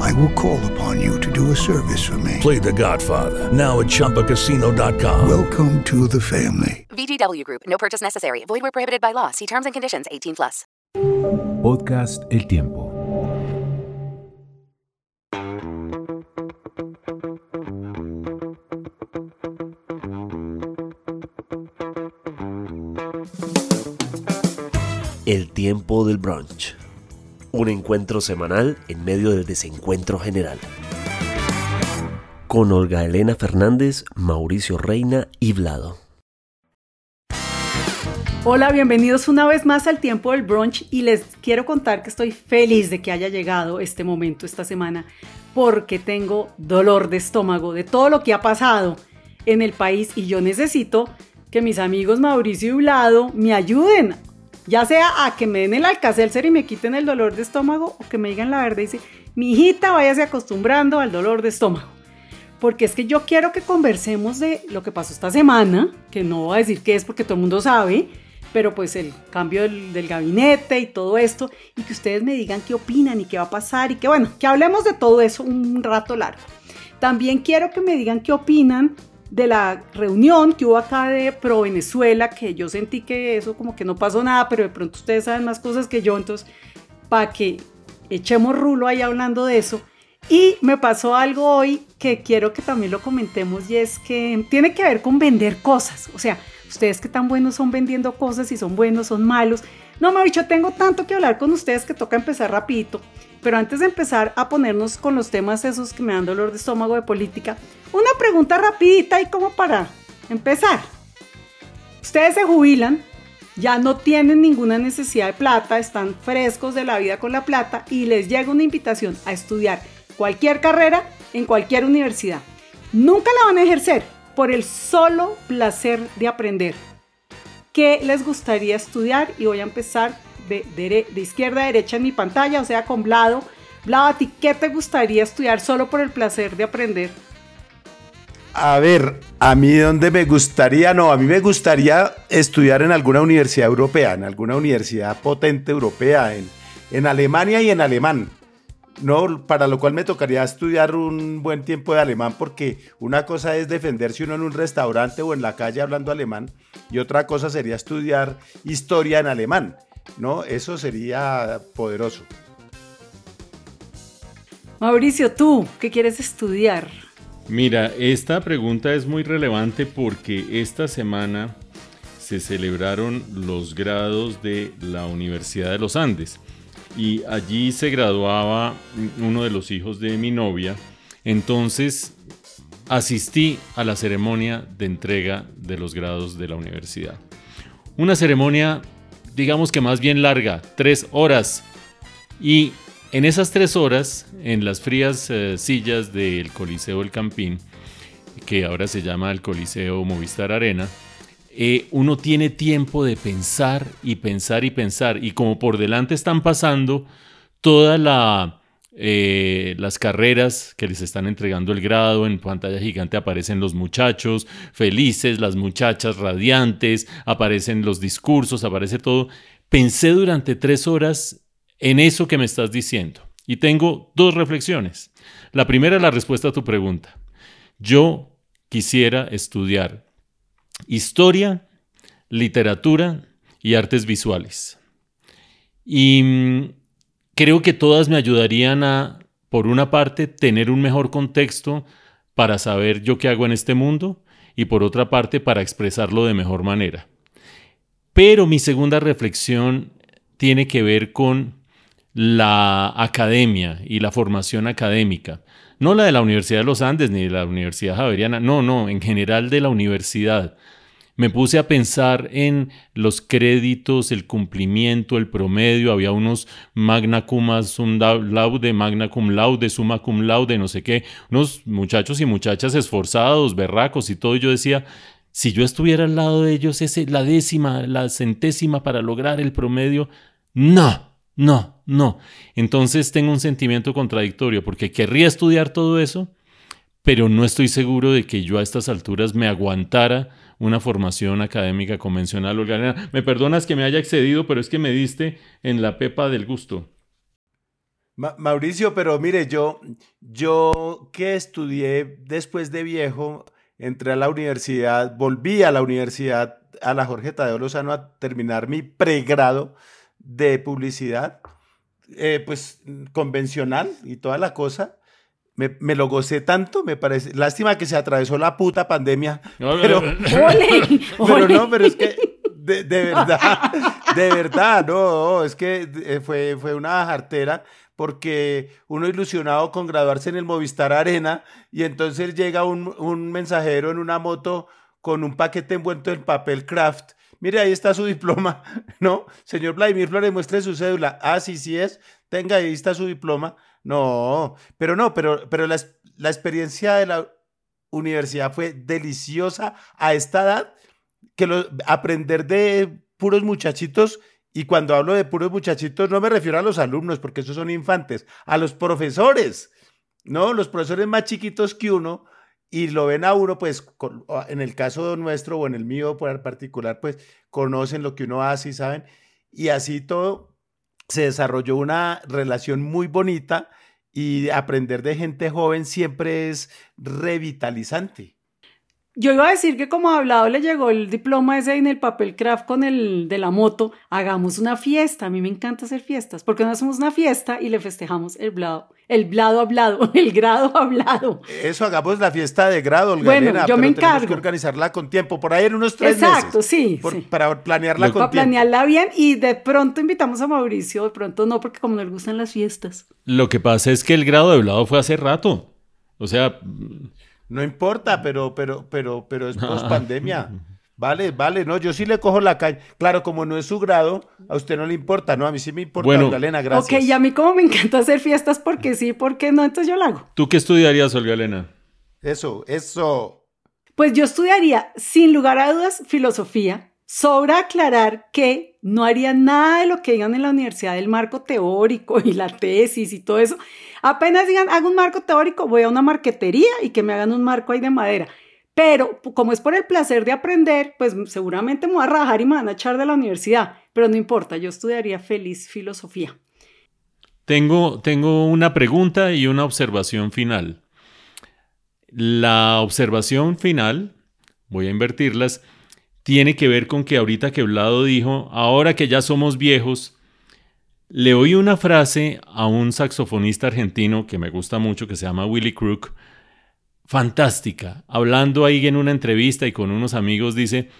I will call upon you to do a service for me. Play The Godfather now at ChumbaCasino.com. Welcome to the family. VGW Group. No purchase necessary. Void where prohibited by law. See terms and conditions. 18 plus. Podcast El Tiempo. El tiempo del brunch. Un encuentro semanal en medio del desencuentro general. Con Olga Elena Fernández, Mauricio Reina y Vlado. Hola, bienvenidos una vez más al tiempo del brunch y les quiero contar que estoy feliz de que haya llegado este momento esta semana porque tengo dolor de estómago de todo lo que ha pasado en el país y yo necesito que mis amigos Mauricio y Vlado me ayuden ya sea a que me den el alcacelser y me quiten el dolor de estómago o que me digan la verdad y dice, mi hijita váyase acostumbrando al dolor de estómago. Porque es que yo quiero que conversemos de lo que pasó esta semana, que no voy a decir qué es porque todo el mundo sabe, pero pues el cambio del, del, gabinete y todo esto, y que ustedes me digan qué opinan y qué va a pasar, y que bueno, que hablemos de todo eso un rato largo. También quiero que me digan qué opinan de la reunión que hubo acá de Pro Venezuela, que yo sentí que eso como que no pasó nada, pero de pronto ustedes saben más cosas que yo, entonces para que echemos rulo ahí hablando de eso. Y me pasó algo hoy que quiero que también lo comentemos y es que tiene que ver con vender cosas. O sea, ustedes que tan buenos son vendiendo cosas, si son buenos, son malos. No, me dicho, tengo tanto que hablar con ustedes que toca empezar rapidito. Pero antes de empezar a ponernos con los temas esos que me dan dolor de estómago de política, una pregunta rapidita y como para empezar. Ustedes se jubilan, ya no tienen ninguna necesidad de plata, están frescos de la vida con la plata y les llega una invitación a estudiar cualquier carrera en cualquier universidad. Nunca la van a ejercer por el solo placer de aprender. ¿Qué les gustaría estudiar? Y voy a empezar de, izquierda a derecha en mi pantalla, o sea, con Vlado. Vlado, ¿a ti qué te gustaría estudiar solo por el placer de aprender? A ver, a mí donde me gustaría, no, a mí me gustaría estudiar en alguna universidad europea, en alguna universidad potente europea, en, en Alemania y en alemán. No, para lo cual me tocaría estudiar un buen tiempo de alemán porque una cosa es defenderse uno en un restaurante o en la calle hablando alemán y otra cosa sería estudiar historia en alemán. ¿no? Eso sería poderoso. Mauricio, ¿tú qué quieres estudiar? Mira, esta pregunta es muy relevante porque esta semana se celebraron los grados de la Universidad de los Andes y allí se graduaba uno de los hijos de mi novia. Entonces asistí a la ceremonia de entrega de los grados de la universidad. Una ceremonia digamos que más bien larga, tres horas. Y en esas tres horas, en las frías eh, sillas del Coliseo El Campín, que ahora se llama el Coliseo Movistar Arena, eh, uno tiene tiempo de pensar y pensar y pensar. Y como por delante están pasando todas la, eh, las carreras que les están entregando el grado, en pantalla gigante aparecen los muchachos felices, las muchachas radiantes, aparecen los discursos, aparece todo. Pensé durante tres horas en eso que me estás diciendo y tengo dos reflexiones. La primera, la respuesta a tu pregunta. Yo quisiera estudiar historia, literatura y artes visuales. Y mm, creo que todas me ayudarían a, por una parte, tener un mejor contexto para saber yo qué hago en este mundo y por otra parte, para expresarlo de mejor manera. Pero mi segunda reflexión tiene que ver con la academia y la formación académica. No la de la Universidad de los Andes ni de la Universidad Javeriana, no, no, en general de la universidad. Me puse a pensar en los créditos, el cumplimiento, el promedio. Había unos magna cum laude, magna cum laude, summa cum laude, no sé qué. Unos muchachos y muchachas esforzados, berracos y todo. Y yo decía, si yo estuviera al lado de ellos, ese, la décima, la centésima para lograr el promedio, no, no, no. Entonces tengo un sentimiento contradictorio porque querría estudiar todo eso, pero no estoy seguro de que yo a estas alturas me aguantara una formación académica convencional. Me perdonas que me haya excedido, pero es que me diste en la pepa del gusto. Mauricio, pero mire, yo, yo que estudié después de viejo, entré a la universidad, volví a la universidad, a la Jorge Tadeo Lozano, a terminar mi pregrado de publicidad, eh, pues convencional y toda la cosa. Me, me, lo gocé tanto, me parece. Lástima que se atravesó la puta pandemia. pero, pero no, pero es que de, de verdad, de verdad, no, es que eh, fue, fue una jartera porque uno ilusionado con graduarse en el Movistar Arena y entonces llega un, un mensajero en una moto con un paquete envuelto en papel craft. Mire, ahí está su diploma, ¿no? Señor Vladimir Flores, muestre su cédula. Ah, sí, sí es. Tenga, ahí está su diploma. No, pero no, pero, pero la, la experiencia de la universidad fue deliciosa a esta edad, que lo, aprender de puros muchachitos y cuando hablo de puros muchachitos, no me refiero a los alumnos, porque esos son infantes, a los profesores, ¿no? Los profesores más chiquitos que uno, y lo ven a uno, pues, en el caso nuestro o en el mío por particular, pues, conocen lo que uno hace y saben. Y así todo se desarrolló una relación muy bonita y aprender de gente joven siempre es revitalizante. Yo iba a decir que como hablado le llegó el diploma ese en el papel craft con el de la moto, hagamos una fiesta. A mí me encanta hacer fiestas. porque no hacemos una fiesta y le festejamos el blado? El blado hablado, el grado hablado. Eso, hagamos la fiesta de grado, Olga Bueno, yo me encargo. Tenemos que organizarla con tiempo, por ahí en unos tres Exacto, sí, sí. Para planearla con para planearla bien y de pronto invitamos a Mauricio, de pronto no, porque como nos gustan las fiestas. Lo que pasa es que el grado de blado fue hace rato. O sea, no importa, pero, pero, pero, pero es post pandemia. Vale, vale, no, yo sí le cojo la caña. Claro, como no es su grado, a usted no le importa, ¿no? A mí sí me importa, bueno, Elena, gracias. Ok, y a mí como me encanta hacer fiestas, porque sí, porque no, entonces yo la hago. ¿Tú qué estudiarías, Olga Elena? Eso, eso. Pues yo estudiaría, sin lugar a dudas, filosofía. Sobra aclarar que no haría nada de lo que digan en la universidad del marco teórico y la tesis y todo eso. Apenas digan, hago un marco teórico, voy a una marquetería y que me hagan un marco ahí de madera. Pero como es por el placer de aprender, pues seguramente me voy a rajar y me van a echar de la universidad. Pero no importa, yo estudiaría feliz filosofía. Tengo, tengo una pregunta y una observación final. La observación final, voy a invertirlas, tiene que ver con que ahorita que Vlado dijo, ahora que ya somos viejos, le oí una frase a un saxofonista argentino que me gusta mucho, que se llama Willy Crook, fantástica, hablando ahí en una entrevista y con unos amigos, dice,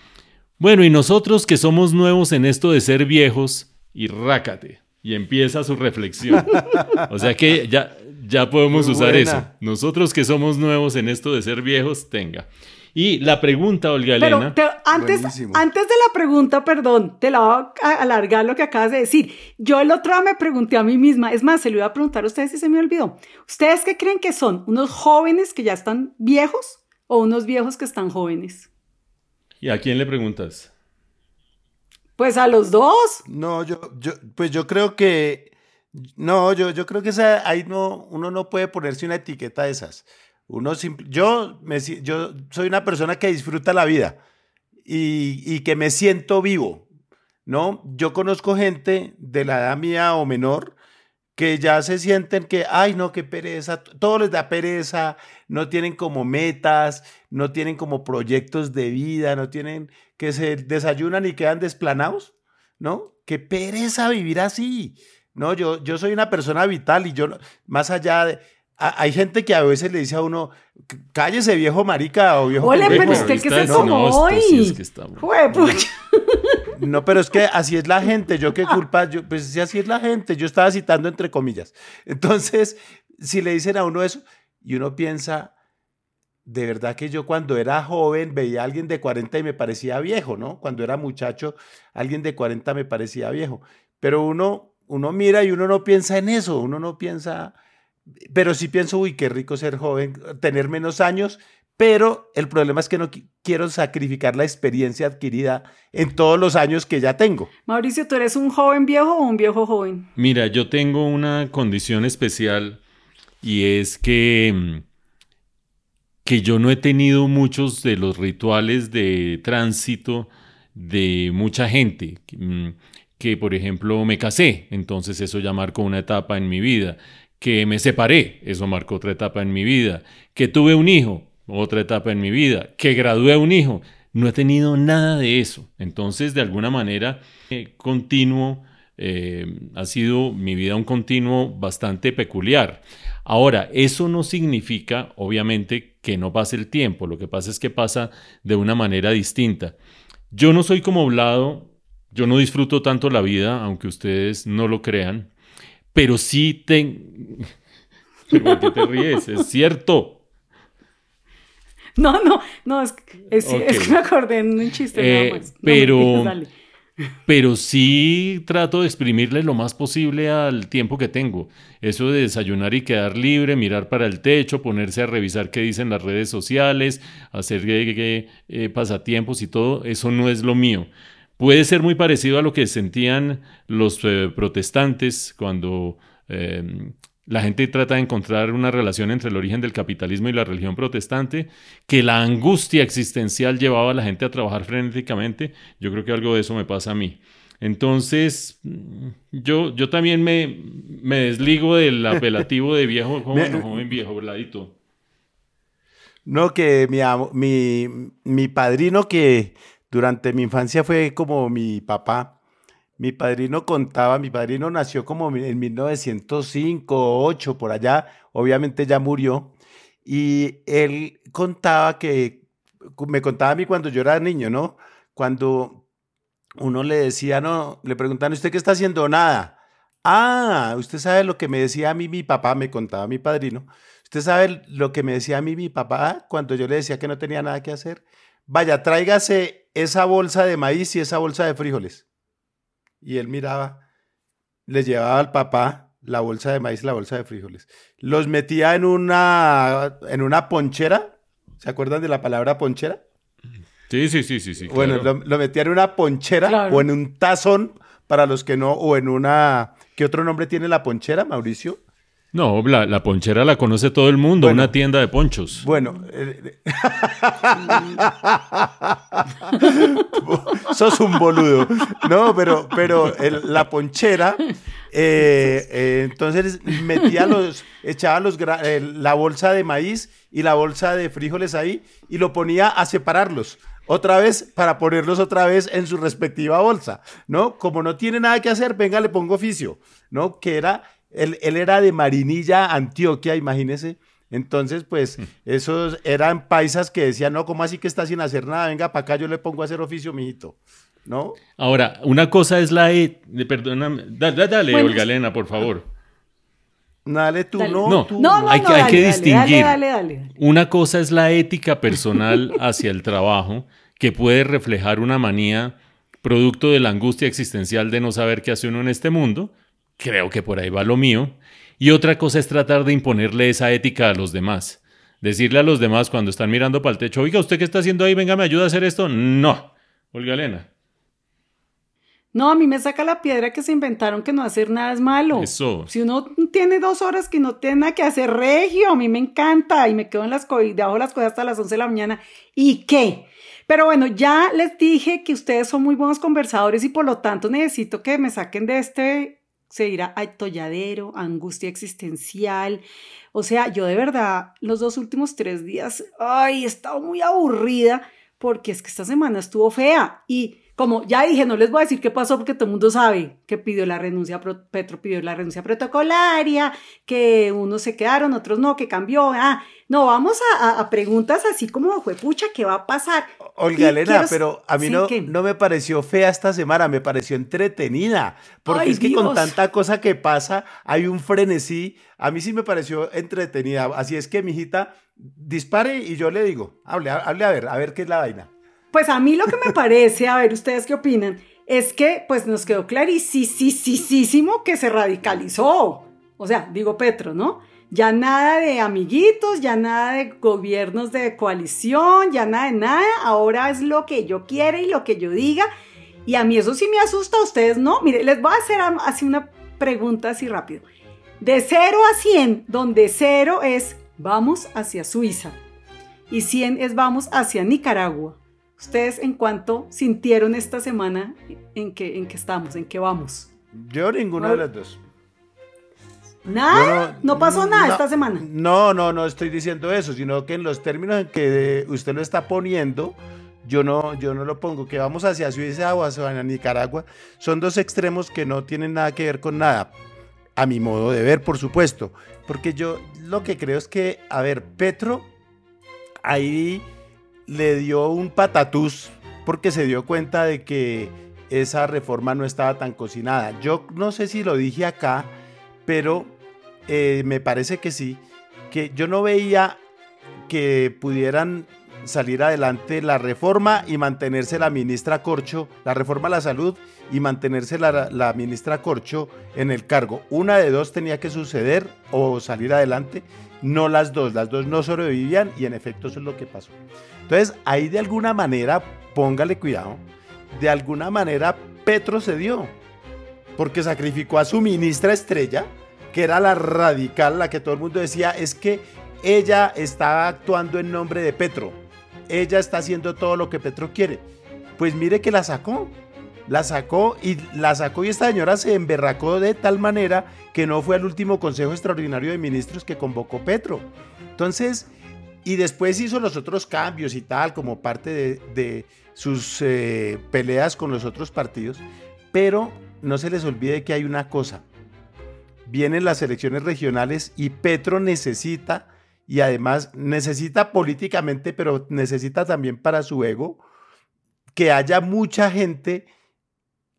bueno, y nosotros que somos nuevos en esto de ser viejos, y rácate, y empieza su reflexión. O sea que ya, ya podemos usar eso. Nosotros que somos nuevos en esto de ser viejos, tenga. Y la pregunta, Olga Elena. Pero antes, antes de la pregunta, perdón, te la voy a alargar lo que acabas de decir. Yo el otro día me pregunté a mí misma, es más, se lo iba a preguntar a ustedes si se me olvidó. ¿Ustedes qué creen que son? ¿Unos jóvenes que ya están viejos o unos viejos que están jóvenes? ¿Y a quién le preguntas? Pues a los dos. No, yo, yo, pues yo creo que, no, yo, yo creo que esa, ahí no, uno no puede ponerse una etiqueta de esas. Uno yo, yo soy una persona que disfruta la vida y, y, que me siento vivo, ¿no? Yo conozco gente de la edad mía o menor que ya se sienten que, ay, no, qué pereza, todo les da pereza, no tienen como metas, no tienen como proyectos de vida, no tienen que se desayunan y quedan desplanados, ¿no? Qué pereza vivir así. No, yo, yo soy una persona vital y yo, más allá de, hay gente que a veces le dice a uno, cállese viejo marica o viejo Ole, pero usted que se como hoy. No, pero es que así es la gente. Yo qué culpa, yo, pues si así es la gente. Yo estaba citando entre comillas. Entonces, si le dicen a uno eso y uno piensa, de verdad que yo cuando era joven veía a alguien de 40 y me parecía viejo, ¿no? Cuando era muchacho, alguien de 40 me parecía viejo. Pero uno, uno mira y uno no piensa en eso, uno no piensa, pero sí pienso, uy, qué rico ser joven, tener menos años, pero el problema es que no quiero sacrificar la experiencia adquirida en todos los años que ya tengo. Mauricio, ¿tú eres un joven viejo o un viejo joven? Mira, yo tengo una condición especial y es que, mm, que yo no he tenido muchos de los rituales de tránsito de mucha gente. Mm, que, por ejemplo, me casé, entonces eso ya marcó una etapa en mi vida. Que me separé, eso marcó otra etapa en mi vida. Que tuve un hijo, otra etapa en mi vida. Que gradué un hijo, no he tenido nada de eso. Entonces, de alguna manera, eh, continuo, eh, ha sido mi vida un continuo bastante peculiar. Ahora, eso no significa, obviamente, que no pase el tiempo, lo que pasa es que pasa de una manera distinta. Yo no soy como Vlado, yo no disfruto tanto la vida, aunque ustedes no lo crean, pero sí tengo... ¿Por qué te ríes? Es cierto. No, no, no, es, es, es que me acordé en un chiste Eh, nada más. No, pero- mentiras. Pero sí trato de exprimirle lo más posible al tiempo que tengo. Eso de desayunar y quedar libre, mirar para el techo, ponerse a revisar qué dicen las redes sociales, hacer eh, pasatiempos y todo, eso no es lo mío. Puede ser muy parecido a lo que sentían los eh, protestantes cuando eh, la gente trata de encontrar una relación entre el origen del capitalismo y la religión protestante, que la angustia existencial llevaba a la gente a trabajar frenéticamente. Yo creo que algo de eso me pasa a mí. Entonces, mm, yo, yo también me, me desligo del apelativo de viejo joven o joven viejo, ¿verdadito? No, que mi, mi, mi padrino, que durante mi infancia fue como mi papá, mi padrino contaba, mi padrino nació como en 1905, 8, por allá, obviamente ya murió, y él contaba que, me contaba a mí cuando yo era niño, ¿no? Cuando uno le decía, no, le preguntaban, ¿usted qué está haciendo? Nada. Ah, usted sabe lo que me decía a mí mi papá, me contaba mi padrino. Usted sabe lo que me decía a mí mi papá cuando yo le decía que no tenía nada que hacer. Vaya, tráigase esa bolsa de maíz y esa bolsa de frijoles. Y él miraba, le llevaba al papá la bolsa de maíz y la bolsa de frijoles. Los metía en una, en una ponchera. ¿Se acuerdan de la palabra ponchera? Sí, sí, sí, sí, sí. Bueno, claro. lo, lo metía en una ponchera Claro. o en un tazón para los que no, o en una... ¿Qué otro nombre tiene la ponchera, Mauricio? No, la, la ponchera la conoce todo el mundo, Bueno. una tienda de ponchos. Bueno, eh, sos un boludo. No, pero, pero el- la ponchera, eh, eh, entonces metía los, echaba los, gra- eh, la bolsa de maíz y la bolsa de frijoles ahí y lo ponía a separarlos. Otra vez para ponerlos otra vez en su respectiva bolsa, ¿no? Como no tiene nada que hacer, venga, le pongo oficio, ¿no? Que era, él, él era de Marinilla, Antioquia, imagínese. Entonces, pues, esos eran paisas que decían, no, ¿cómo así que está sin hacer nada? Venga, para acá yo le pongo a hacer oficio, mijito, ¿no? Ahora, una cosa es la... E perdóname, da- da- dale, Bueno, Olga Elena, por favor. Dale tú, Dale. no, No. tú. No, no, Hay no, que- hay dale, que dale, distinguir. Dale, dale, dale, dale. Una cosa es la ética personal hacia el trabajo, que puede reflejar una manía producto de la angustia existencial de no saber qué hace uno en este mundo. Creo que por ahí va lo mío. Y otra cosa es tratar de imponerle esa ética a los demás. Decirle a los demás cuando están mirando para el techo, oiga, ¿usted qué está haciendo ahí? Venga, me ayuda a hacer esto. No. Olga Elena. No, a mí me saca la piedra que se inventaron que no hacer nada es malo. Eso. Si uno tiene dos horas que no tiene nada que hacer, regio, a mí me encanta y me quedo en las debajo de las cosas hasta las 11 de la mañana. ¿Y qué? Pero bueno, ya les dije que ustedes son muy buenos conversadores y por lo tanto necesito que me saquen de este, se dirá, atolladero, angustia existencial. O sea, yo de verdad, los dos últimos tres días, ay, he estado muy aburrida porque es que esta semana estuvo fea y como ya dije, no les voy a decir qué pasó porque todo el mundo sabe que pidió la renuncia, Petro pidió la renuncia protocolaria, que unos se quedaron, otros no, que cambió. Ah, no, vamos a, preguntas así como fue, pucha, ¿qué va a pasar? Olga Elena, pero a mí no, no me pareció fea esta semana, me pareció entretenida, porque es que con tanta cosa que pasa hay un frenesí, a mí sí me pareció entretenida, así es que, mijita, dispare y yo le digo, hable, hable a ver, a ver qué es la vaina. Pues a mí lo que me parece, a ver, ustedes qué opinan, es que pues nos quedó clarísimo que se radicalizó. O sea, digo Petro, ¿no? Ya nada de amiguitos, ya nada de gobiernos de coalición, ya nada de nada. Ahora es lo que yo quiera y lo que yo diga. Y a mí eso sí me asusta, a ustedes no. Mire, les voy a hacer así una pregunta así rápido. De 0 a 100, donde 0 es vamos hacia Suiza y 100 es vamos hacia Nicaragua. ¿Ustedes en cuánto sintieron esta semana en que, en que estamos, en que vamos? Yo ninguna de las dos. ¿Nada? No, pasó nada esta semana? No, no, no estoy diciendo eso, sino que en los términos en que usted lo está poniendo, yo no, yo no lo pongo. Que vamos hacia Suiza o hacia Nicaragua, son dos extremos que no tienen nada que ver con nada. A mi modo de ver, por supuesto. Porque yo lo que creo es que, a ver, Petro, ahí le dio un patatús porque se dio cuenta de que esa reforma no estaba tan cocinada. Yo no sé si lo dije acá, pero eh, me parece que sí, que yo no veía que pudieran salir adelante la reforma y mantenerse la ministra Corcho, la reforma a la salud y mantenerse la, la, ministra Corcho en el cargo. Una de dos tenía que suceder o salir adelante, no las dos, las dos no sobrevivían y en efecto eso es lo que pasó. Entonces, ahí de alguna manera, póngale cuidado, de alguna manera Petro se dio, porque sacrificó a su ministra estrella, que era la radical, la que todo el mundo decía, es que ella estaba actuando en nombre de Petro, ella está haciendo todo lo que Petro quiere. Pues mire que la sacó, la sacó y la sacó y esta señora se emberracó de tal manera que no fue al último Consejo Extraordinario de Ministros que convocó Petro. Entonces, y después hizo los otros cambios y tal, como parte de, sus eh, peleas con los otros partidos. Pero no se les olvide que hay una cosa. Vienen las elecciones regionales y Petro necesita, y además necesita políticamente, pero necesita también para su ego, que haya mucha gente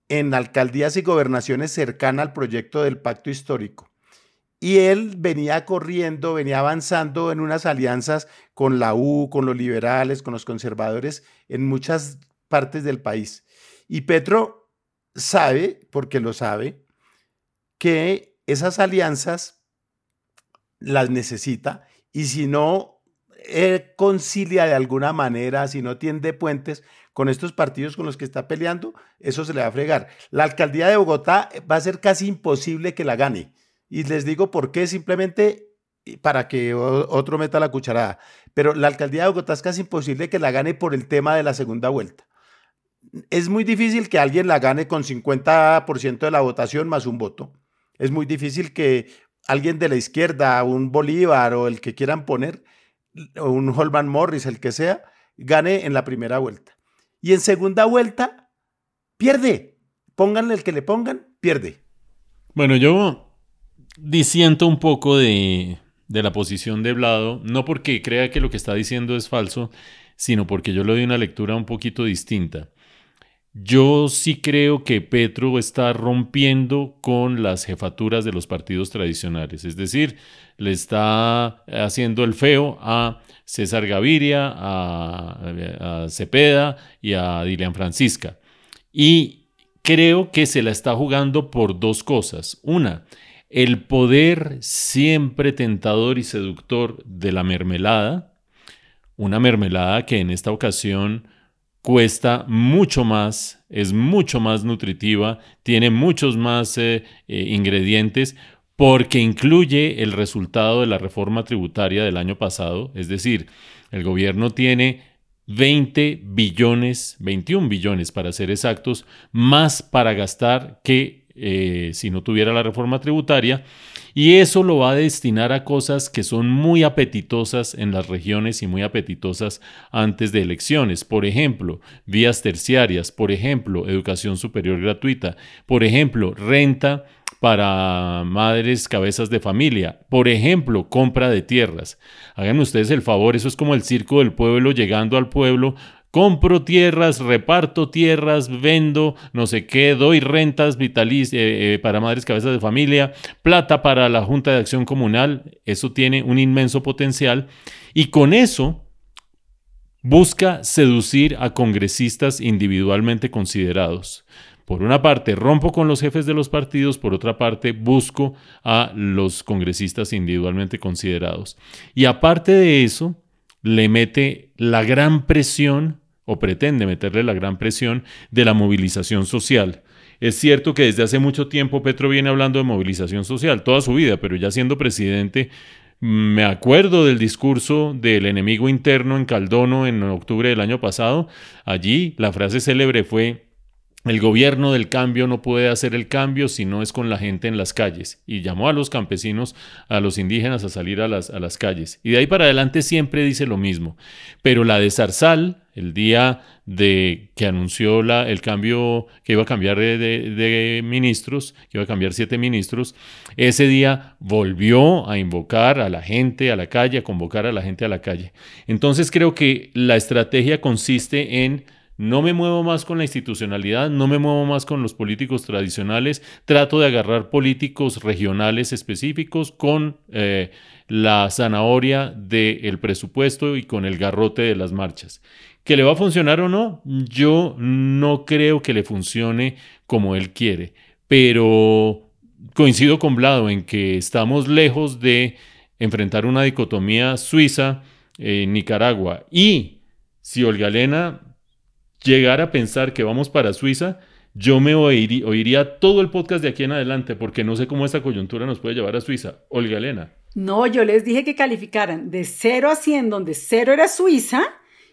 en alcaldías y gobernaciones cercana al proyecto del pacto histórico. Y él venía corriendo, venía avanzando en unas alianzas con la U, con los liberales, con los conservadores en muchas partes del país. Y Petro sabe, porque lo sabe, que esas alianzas las necesita y si no él concilia de alguna manera, si no tiende puentes con estos partidos con los que está peleando, eso se le va a fregar. La alcaldía de Bogotá va a ser casi imposible que la gane y les digo por qué, simplemente para que otro meta la cucharada. Pero la alcaldía de Bogotá es casi imposible que la gane por el tema de la segunda vuelta. Es muy difícil que alguien la gane con 50% de la votación más un voto. Es muy difícil que alguien de la izquierda, un Bolívar o el que quieran poner, o un Holman Morris, el que sea, gane en la primera vuelta. Y en segunda vuelta, pierde. Pónganle el que le pongan, pierde. Bueno, yo disiento un poco de, de la posición de Blado, no porque crea que lo que está diciendo es falso, sino porque yo le doy una lectura un poquito distinta. Yo sí creo que Petro está rompiendo con las jefaturas de los partidos tradicionales, es decir, le está haciendo el feo a César Gaviria, a, Cepeda y a Dilian Francisca. Y creo que se la está jugando por dos cosas. Una, el poder siempre tentador y seductor de la mermelada, una mermelada que en esta ocasión cuesta mucho más, es mucho más nutritiva, tiene muchos más eh, eh, ingredientes porque incluye el resultado de la reforma tributaria del año pasado, es decir, el gobierno tiene 20 billones, 21 billones para ser exactos, más para gastar que eh, si no tuviera la reforma tributaria, y eso lo va a destinar a cosas que son muy apetitosas en las regiones y muy apetitosas antes de elecciones. Por ejemplo, vías terciarias, por ejemplo, educación superior gratuita, por ejemplo, renta para madres cabezas de familia. Por ejemplo, compra de tierras. Hagan ustedes el favor, eso es como el circo del pueblo llegando al pueblo compro tierras, reparto tierras, vendo no sé qué, doy rentas vitalicias eh, eh, para madres cabezas de familia, plata para la Junta de Acción Comunal, eso tiene un inmenso potencial y con eso busca seducir a congresistas individualmente considerados. Por una parte, rompo con los jefes de los partidos, por otra parte, busco a los congresistas individualmente considerados. Y aparte de eso, le mete la gran presión o pretende meterle la gran presión de la movilización social. Es cierto que desde hace mucho tiempo Petro viene hablando de movilización social, toda su vida, pero ya siendo presidente, me acuerdo del discurso del enemigo interno en Caldono en octubre del año pasado. Allí la frase célebre fue el gobierno del cambio no puede hacer el cambio si no es con la gente en las calles. Y llamó a los campesinos, a los indígenas a salir a las, a las calles. Y de ahí para adelante siempre dice lo mismo. Pero la de Zarzal, el día de que anunció la, el cambio, que iba a cambiar de, de, ministros, que iba a cambiar siete ministros, ese día volvió a invocar a la gente a la calle, a convocar a la gente a la calle. Entonces creo que la estrategia consiste en no me muevo más con la institucionalidad, no me muevo más con los políticos tradicionales, trato de agarrar políticos regionales específicos con eh, la zanahoria del presupuesto y con el garrote de las marchas. ¿Que le va a funcionar o no? Yo no creo que le funcione como él quiere, pero coincido con Blado en que estamos lejos de enfrentar una dicotomía suiza en Nicaragua y si Olga Elena llegar a pensar que vamos para Suiza, yo me oiría, todo el podcast de aquí en adelante porque no sé cómo esta coyuntura nos puede llevar a Suiza. Olga Elena. No, yo les dije que calificaran de 0 a 100, donde 0 era Suiza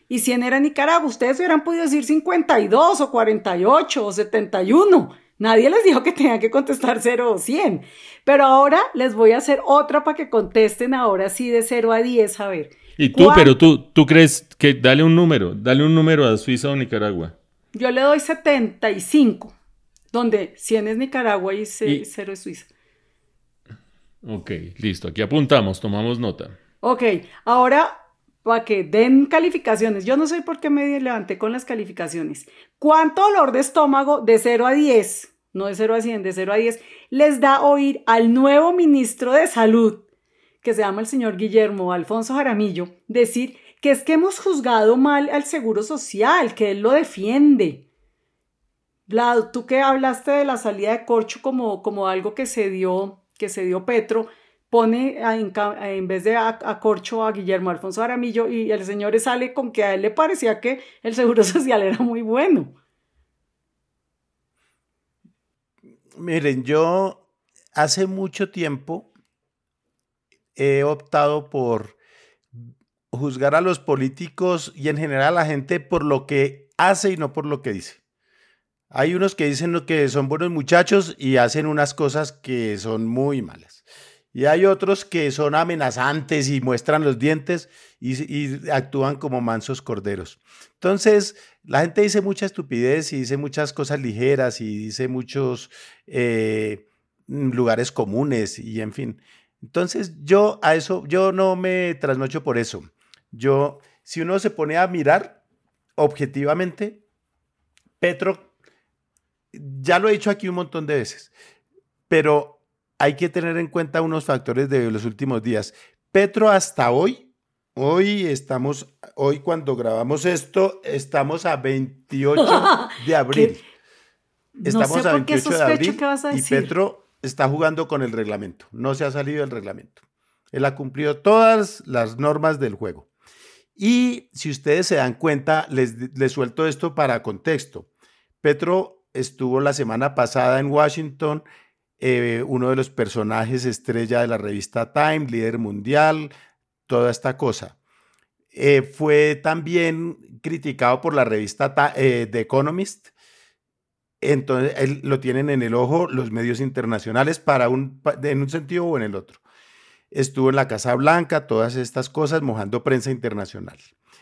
y 100 era Nicaragua. Ustedes hubieran podido decir 52 o 48 o 71. Nadie les dijo que tenían que contestar 0 o 100. Pero ahora les voy a hacer otra para que contesten ahora sí de 0 a 10. A ver, y tú, pero tú, tú crees que dale un número, dale un número a Suiza o Nicaragua. Yo le doy 75, donde 100 es Nicaragua y 0 es Suiza. Ok, listo, aquí apuntamos, tomamos nota. Ok, ahora para que den calificaciones. Yo no sé por qué me levanté con las calificaciones. ¿Cuánto dolor de estómago de 0 a 10, no de 0 a 100, de 0 a 10, les da oír al nuevo ministro de Salud que se llama el señor Guillermo Alfonso Jaramillo, decir que es que hemos juzgado mal al Seguro Social, que él lo defiende. Vlad, tú que hablaste de la salida de Corcho como, como algo que se dio, que se dio Petro, pone en, vez de a, Corcho a Guillermo Alfonso Jaramillo y el señor sale con que a él le parecía que el Seguro Social era muy bueno. Miren, yo hace mucho tiempo he optado por juzgar a los políticos y en general a la gente por lo que hace y no por lo que dice. Hay unos que dicen que son buenos muchachos y hacen unas cosas que son muy malas. Y hay otros que son amenazantes y muestran los dientes y, actúan como mansos corderos. Entonces, la gente dice mucha estupidez y dice muchas cosas ligeras y dice muchos eh, lugares comunes y en fin. Entonces, yo a eso, yo no me trasnocho por eso. Yo, si uno se pone a mirar objetivamente, Petro, ya lo he dicho aquí un montón de veces, pero hay que tener en cuenta unos factores de los últimos días. Petro hasta hoy, hoy estamos, hoy cuando grabamos esto, estamos a 28 de abril. Estamos a 28 de abril y Petro está jugando con el reglamento, no se ha salido del reglamento. Él ha cumplido todas las normas del juego. Y si ustedes se dan cuenta, les, suelto esto para contexto. Petro estuvo la semana pasada en Washington, eh, uno de los personajes estrella de la revista Time, líder mundial, toda esta cosa. Eh, fue también criticado por la revista eh, The Economist entonces él, lo tienen en el ojo los medios internacionales para un, en un sentido o en el otro. Estuvo en la Casa Blanca, todas estas cosas, mojando prensa internacional.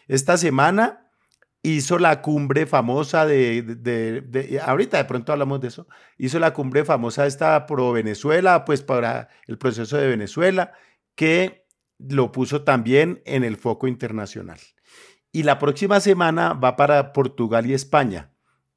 Esta semana hizo la cumbre famosa de, de, ahorita de pronto hablamos de eso, hizo la cumbre famosa esta pro Venezuela, pues para el proceso de Venezuela, que lo puso también en el foco internacional. Y la próxima semana va para Portugal y España.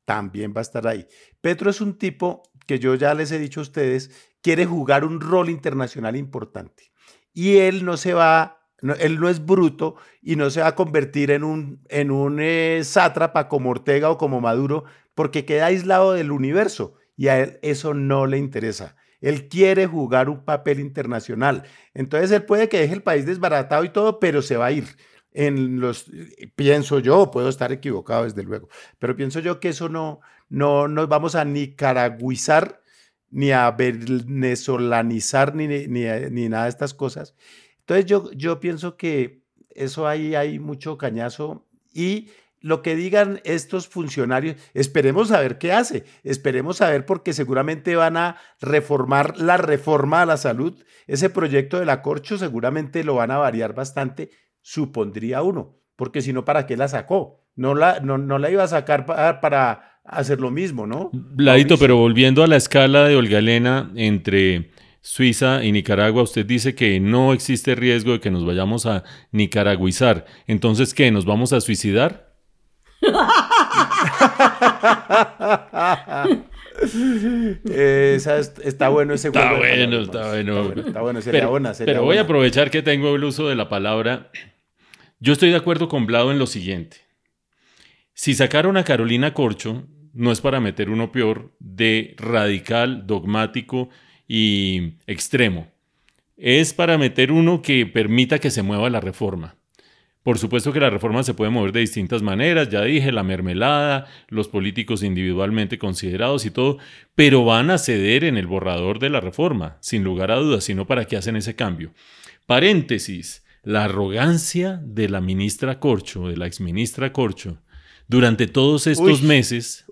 También va a estar ahí. Petro es un tipo que yo ya les he dicho a ustedes, quiere jugar un rol internacional importante. Y él no se va, él no es bruto y no se va a convertir en un, en un eh, sátrapa como Ortega o como Maduro, porque queda aislado del universo y a él eso no le interesa. Él quiere jugar un papel internacional. Entonces él puede que deje el país desbaratado y todo, pero se va a ir en los, pienso yo, puedo estar equivocado desde luego, pero pienso yo que eso no, no nos vamos a nicaragüizar, ni a venezolanizar, ni, ni, nada de estas cosas. Entonces yo, yo pienso que eso ahí hay mucho cañazo y lo que digan estos funcionarios, esperemos a ver qué hace, esperemos a ver porque seguramente van a reformar la reforma a la salud, ese proyecto de la Corcho seguramente lo van a variar bastante supondría uno, porque si no, ¿para qué la sacó? No la, no, la iba a sacar para, hacer lo mismo, ¿no? Ladito, pero volviendo a la escala de Olga Elena entre Suiza y Nicaragua, usted dice que no existe riesgo de que nos vayamos a nicaragüizar. Entonces, ¿qué? ¿Nos vamos a suicidar? está bueno ese Está bueno, está bueno, está bueno. pero, pero voy a aprovechar que tengo el uso de la palabra yo estoy de acuerdo con Blado en lo siguiente. Si sacaron a Carolina Corcho, no es para meter uno peor de radical, dogmático y extremo. Es para meter uno que permita que se mueva la reforma. Por supuesto que la reforma se puede mover de distintas maneras, ya dije, la mermelada, los políticos individualmente considerados y todo, pero van a ceder en el borrador de la reforma, sin lugar a dudas, sino para qué hacen ese cambio. Paréntesis, la arrogancia de la ministra Corcho, de la exministra Corcho, durante todos estos meses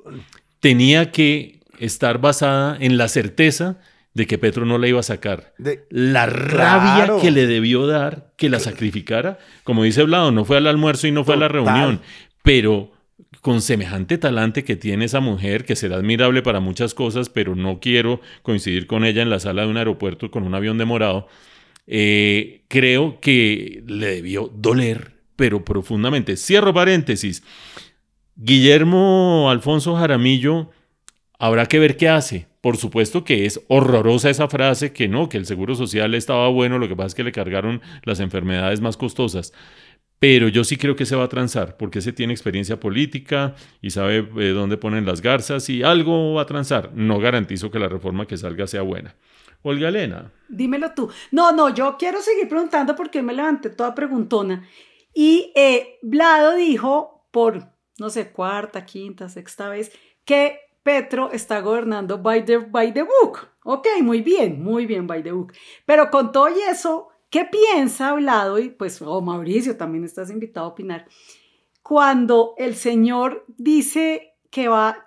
tenía que estar basada en la certeza de que Petro no la iba a sacar. la rabia que le debió dar que la sacrificara, como dice Blado, no fue al almuerzo y no fue a la reunión, pero con semejante talante que tiene esa mujer, que será admirable para muchas cosas, pero no quiero coincidir con ella en la sala de un aeropuerto con un avión demorado, eh, creo que le debió doler, pero profundamente. Cierro paréntesis. Guillermo Alfonso Jaramillo, habrá que ver qué hace. Por supuesto que es horrorosa esa frase, que no, que el seguro social estaba bueno, lo que pasa es que le cargaron las enfermedades más costosas. Pero yo sí creo que se va a transar, porque se tiene experiencia política y sabe eh, dónde ponen las garzas y algo va a transar. No garantizo que la reforma que salga sea buena. Olga Elena. Dímelo tú. No, no, yo quiero seguir preguntando porque me levanté toda preguntona. Y eh, Blado dijo por, no sé, cuarta, quinta, sexta vez, que Petro está gobernando by the, by the book. Ok, muy bien, muy bien, by the book. Pero con todo y eso, ¿qué piensa Blado? Y pues, oh, Mauricio, también estás invitado a opinar. Cuando el señor dice que va,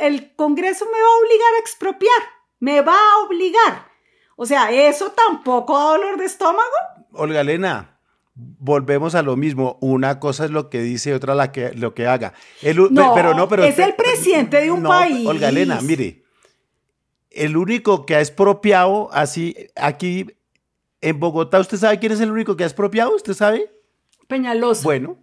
el Congreso me va a obligar a expropiar, me va a obligar. O sea, ¿eso tampoco da dolor de estómago? Olga Elena, volvemos a lo mismo. Una cosa es lo que dice, otra la que, lo que haga. no, pero no, pero es el presidente de un país. Olga Elena, mire, el único que ha expropiado así aquí en Bogotá, ¿usted sabe quién es el único que ha expropiado? ¿Usted sabe? Peñalosa. Bueno,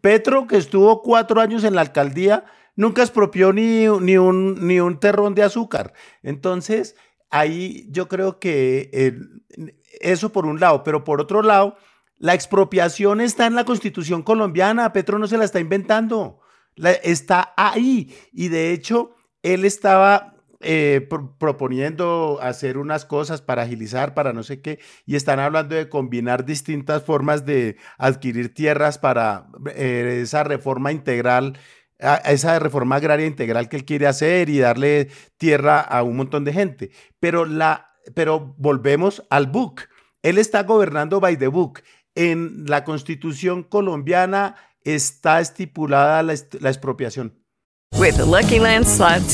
Petro, que estuvo cuatro años en la alcaldía, nunca expropió ni, ni, un, ni un terrón de azúcar. Entonces, ahí yo creo que eso por un lado, pero por otro lado, la expropiación está en la constitución colombiana, Petro no se la está inventando, está ahí y de hecho él estaba eh, proponiendo hacer unas cosas para agilizar, para no sé qué, y están hablando de combinar distintas formas de adquirir tierras para eh, esa reforma integral a esa reforma agraria integral que él quiere hacer y darle tierra a un montón de gente. Pero, la, pero volvemos al book. Él está gobernando by the book. En la constitución colombiana está estipulada la, expropiación. With the Lucky Land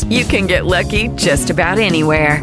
you can get lucky just about anywhere.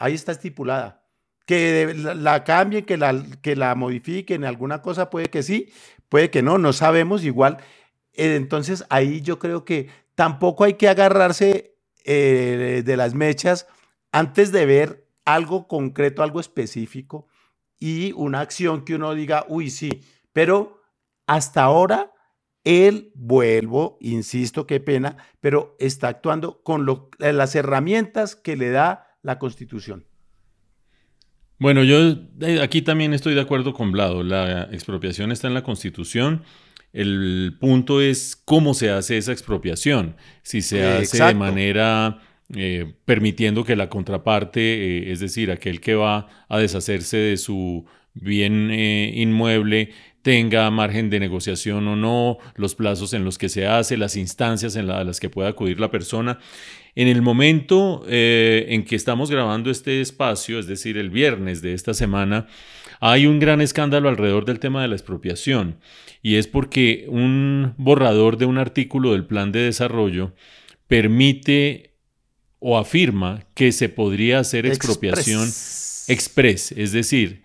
Ahí está estipulada. Que la, cambien, que la, que la modifiquen, alguna cosa puede que sí, puede que no, no sabemos igual. Eh, entonces ahí yo creo que tampoco hay que agarrarse eh, de las mechas antes de ver algo concreto, algo específico y una acción que uno diga, uy, sí, pero hasta ahora él, vuelvo, insisto, qué pena, pero está actuando con lo, las herramientas que le da la Constitución. Bueno, yo eh, aquí también estoy de acuerdo con Blado. La expropiación está en la Constitución. El punto es cómo se hace esa expropiación. Si se hace Exacto. de manera eh, permitiendo que la contraparte, eh, es decir, aquel que va a deshacerse de su bien eh, inmueble, tenga margen de negociación o no, los plazos en los que se hace, las instancias en la, a las que pueda acudir la persona. En el momento eh, en que estamos grabando este espacio, es decir, el viernes de esta semana, hay un gran escándalo alrededor del tema de la expropiación y es porque un borrador de un artículo del plan de desarrollo permite o afirma que se podría hacer expropiación express, express, es decir,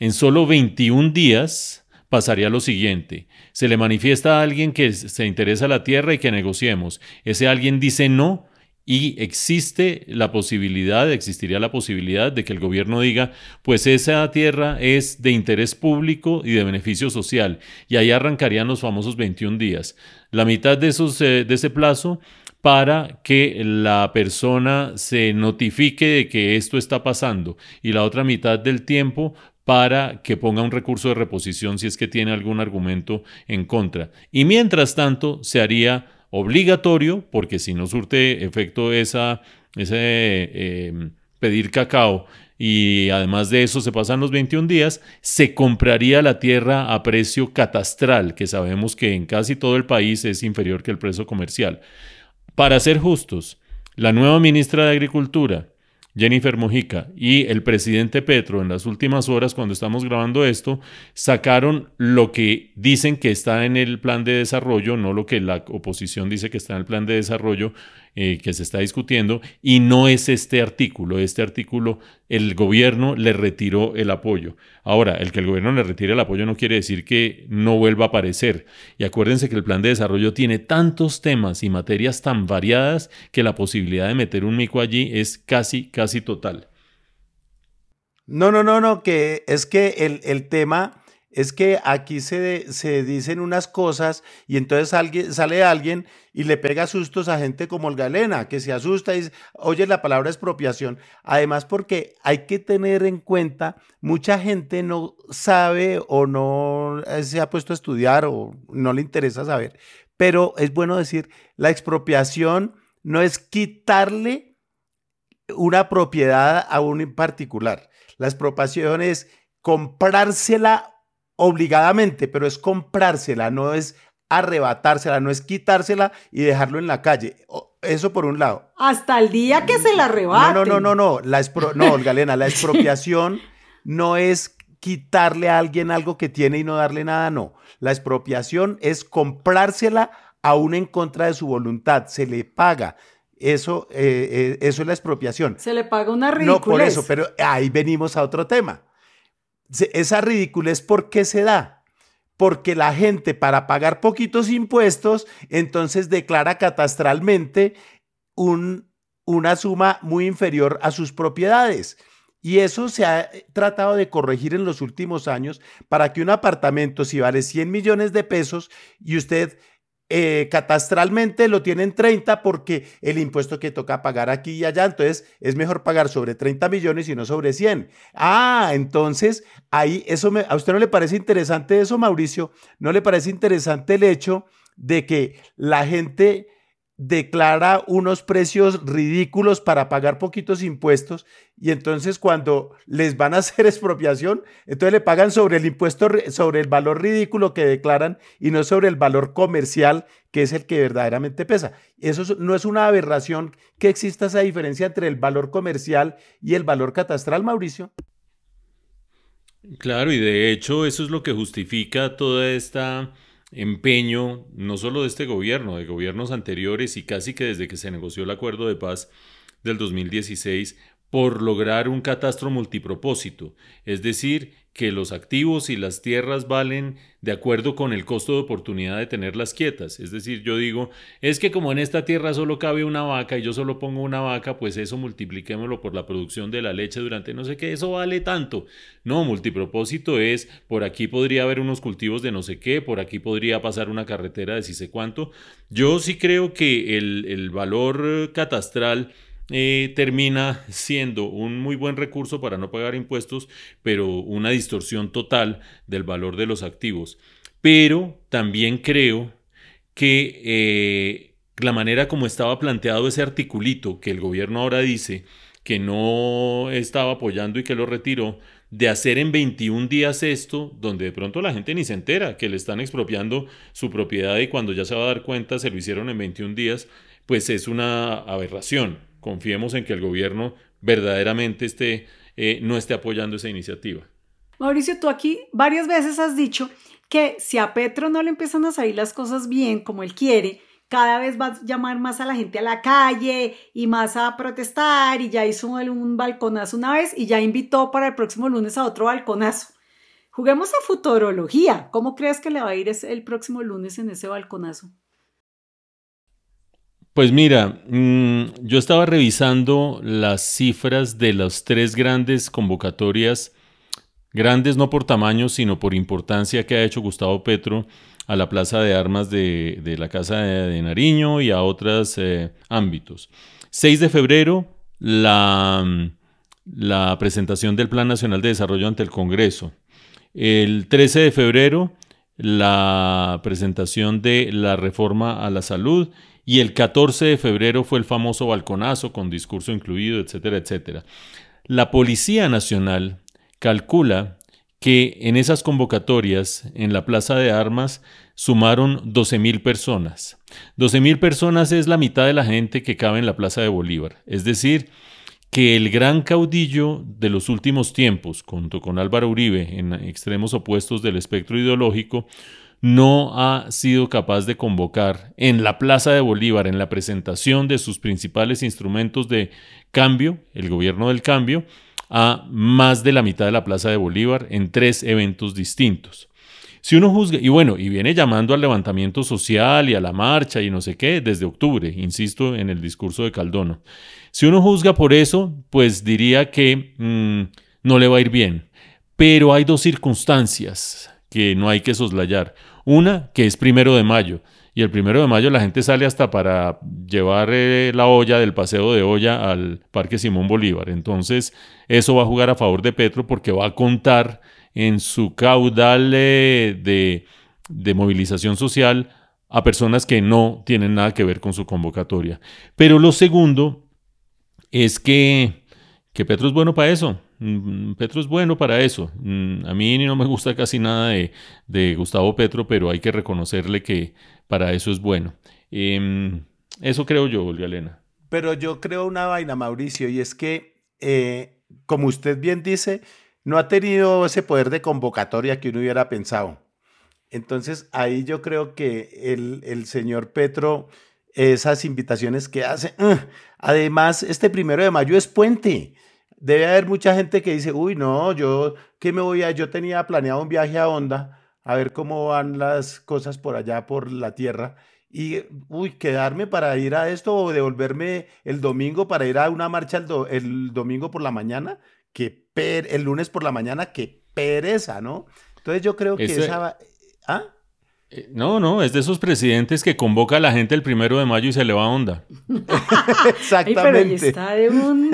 en solo 21 días pasaría lo siguiente. Se le manifiesta a alguien que se interesa la tierra y que negociemos. Ese alguien dice no y existe la posibilidad, existiría la posibilidad de que el gobierno diga, pues esa tierra es de interés público y de beneficio social, y ahí arrancarían los famosos 21 días. La mitad de, esos, de ese plazo para que la persona se notifique de que esto está pasando y la otra mitad del tiempo para que ponga un recurso de reposición si es que tiene algún argumento en contra. Y mientras tanto se haría obligatorio, porque si no surte efecto esa, ese eh, pedir cacao y además de eso se pasan los 21 días, se compraría la tierra a precio catastral, que sabemos que en casi todo el país es inferior que el precio comercial. Para ser justos, la nueva ministra de Agricultura, Jennifer Mojica, y el presidente Petro en las últimas horas, cuando estamos grabando esto, sacaron lo que dicen que está en el plan de desarrollo, no lo que la oposición dice que está en el plan de desarrollo eh, que se está discutiendo, y no es este artículo. Este artículo, el gobierno le retiró el apoyo. Ahora, el que el gobierno le retire el apoyo no quiere decir que no vuelva a aparecer. Y acuérdense que el plan de desarrollo tiene tantos temas y materias tan variadas que la posibilidad de meter un mico allí es casi, casi total. No, no, no, no, que es que el, el tema es que aquí se, se, dicen unas cosas y entonces sale alguien y le pega sustos a gente como el Galena, que se asusta y oye la palabra expropiación. Además, porque hay que tener en cuenta, mucha gente no sabe o no se ha puesto a estudiar o no le interesa saber, pero es bueno decir, la expropiación no es quitarle una propiedad a un particular. La expropiación es comprársela obligadamente, pero es comprársela, no es arrebatársela, no es quitársela y dejarlo en la calle. Eso por un lado. Hasta el día que se la arrebate. No, no, no, no, no. La expro no, Galena, la expropiación no es quitarle a alguien algo que tiene y no darle nada, no. La expropiación es comprársela aún en contra de su voluntad, se le paga. Eso, eh, eh, eso es la expropiación. Se le paga una ridiculez. No, por eso, pero ahí venimos a otro tema. Esa ridiculez, ¿por qué se da? Porque la gente para pagar poquitos impuestos, entonces declara catastralmente un, una suma muy inferior a sus propiedades. Y eso se ha tratado de corregir en los últimos años para que un apartamento, si vale 100 millones de pesos y usted eh, catastralmente lo tiene en 30 porque el impuesto que toca pagar aquí y allá, entonces es mejor pagar sobre 30 millones y no sobre 100. Ah, entonces ahí eso me, a usted no le parece interesante eso, Mauricio, no le parece interesante el hecho de que la gente declara unos precios ridículos para pagar poquitos impuestos y entonces cuando les van a hacer expropiación, entonces le pagan sobre el impuesto, sobre el valor ridículo que declaran y no sobre el valor comercial que es el que verdaderamente pesa. Eso no es una aberración que exista esa diferencia entre el valor comercial y el valor catastral, Mauricio. Claro, y de hecho eso es lo que justifica toda esta empeño, no solo de este gobierno, de gobiernos anteriores y casi que desde que se negoció el acuerdo de paz del 2016, por lograr un catastro multipropósito, es decir, que los activos y las tierras valen de acuerdo con el costo de oportunidad de tenerlas quietas. Es decir, yo digo, es que como en esta tierra solo cabe una vaca y yo solo pongo una vaca, pues eso multipliquémoslo por la producción de la leche durante no sé qué, eso vale tanto. No, multipropósito es, por aquí podría haber unos cultivos de no sé qué, por aquí podría pasar una carretera de si sé cuánto. Yo sí creo que el, el valor catastral eh, termina siendo un muy buen recurso para no pagar impuestos, pero una distorsión total del valor de los activos. Pero también creo que eh, la manera como estaba planteado ese articulito que el gobierno ahora dice que no estaba apoyando y que lo retiró, de hacer en 21 días esto, donde de pronto la gente ni se entera que le están expropiando su propiedad y cuando ya se va a dar cuenta se lo hicieron en 21 días, pues es una aberración confiemos en que el gobierno verdaderamente esté, eh, no esté apoyando esa iniciativa. Mauricio, tú aquí varias veces has dicho que si a Petro no le empiezan a salir las cosas bien como él quiere, cada vez va a llamar más a la gente a la calle y más a protestar y ya hizo un balconazo una vez y ya invitó para el próximo lunes a otro balconazo. Juguemos a futurología. ¿Cómo crees que le va a ir el próximo lunes en ese balconazo? Pues mira, mm, yo estaba revisando las cifras de las tres grandes convocatorias, grandes no por tamaño, sino por importancia que ha hecho Gustavo Petro a la Plaza de Armas de, la Casa de, Nariño y a otros eh, ámbitos. 6 de febrero, la, la presentación del Plan Nacional de Desarrollo ante el Congreso. El 13 de febrero, la presentación de la reforma a la salud y el 14 de febrero fue el famoso balconazo con discurso incluido, etcétera, etcétera. La Policía Nacional calcula que en esas convocatorias en la Plaza de Armas sumaron 12.000 personas. 12.000 personas es la mitad de la gente que cabe en la Plaza de Bolívar. Es decir, que el gran caudillo de los últimos tiempos, junto con Álvaro Uribe, en extremos opuestos del espectro ideológico, no ha sido capaz de convocar en la Plaza de Bolívar, en la presentación de sus principales instrumentos de cambio, el gobierno del cambio, a más de la mitad de la Plaza de Bolívar en tres eventos distintos. Si uno juzga, y bueno, y viene llamando al levantamiento social y a la marcha y no sé qué desde octubre, insisto en el discurso de Caldono. Si uno juzga por eso, pues diría que mm, no le va a ir bien. Pero hay dos circunstancias que no hay que soslayar. Una, que es primero de mayo. Y el primero de mayo la gente sale hasta para llevar eh, la olla del paseo de olla al Parque Simón Bolívar. Entonces, eso va a jugar a favor de Petro porque va a contar en su caudal eh, de, de movilización social a personas que no tienen nada que ver con su convocatoria. Pero lo segundo es que, que Petro es bueno para eso. Mm, Petro es bueno para eso. Mm, a mí no me gusta casi nada de, Gustavo Petro, pero hay que reconocerle que para eso es bueno. Em, eso creo yo, Olga Elena. Pero yo creo una vaina, Mauricio, y es que, eh, como usted bien dice, no ha tenido ese poder de convocatoria que uno hubiera pensado. Entonces, ahí yo creo que el, el señor Petro, esas invitaciones que hace, además, este primero de mayo es puente debe haber mucha gente que dice, uy, no, yo, ¿qué me voy a? Yo tenía planeado un viaje a Honda, a ver cómo van las cosas por allá, por la tierra, y, uy, quedarme para ir a esto o devolverme el domingo para ir a una marcha el, do- el domingo por la mañana, que per- el lunes por la mañana, que pereza, ¿no? Entonces yo creo que Ese- esa... ¿Ah? Eh, No, no, es de esos presidentes que convoca a la gente el primero de mayo y se le va onda. Ay, pero ahí está de un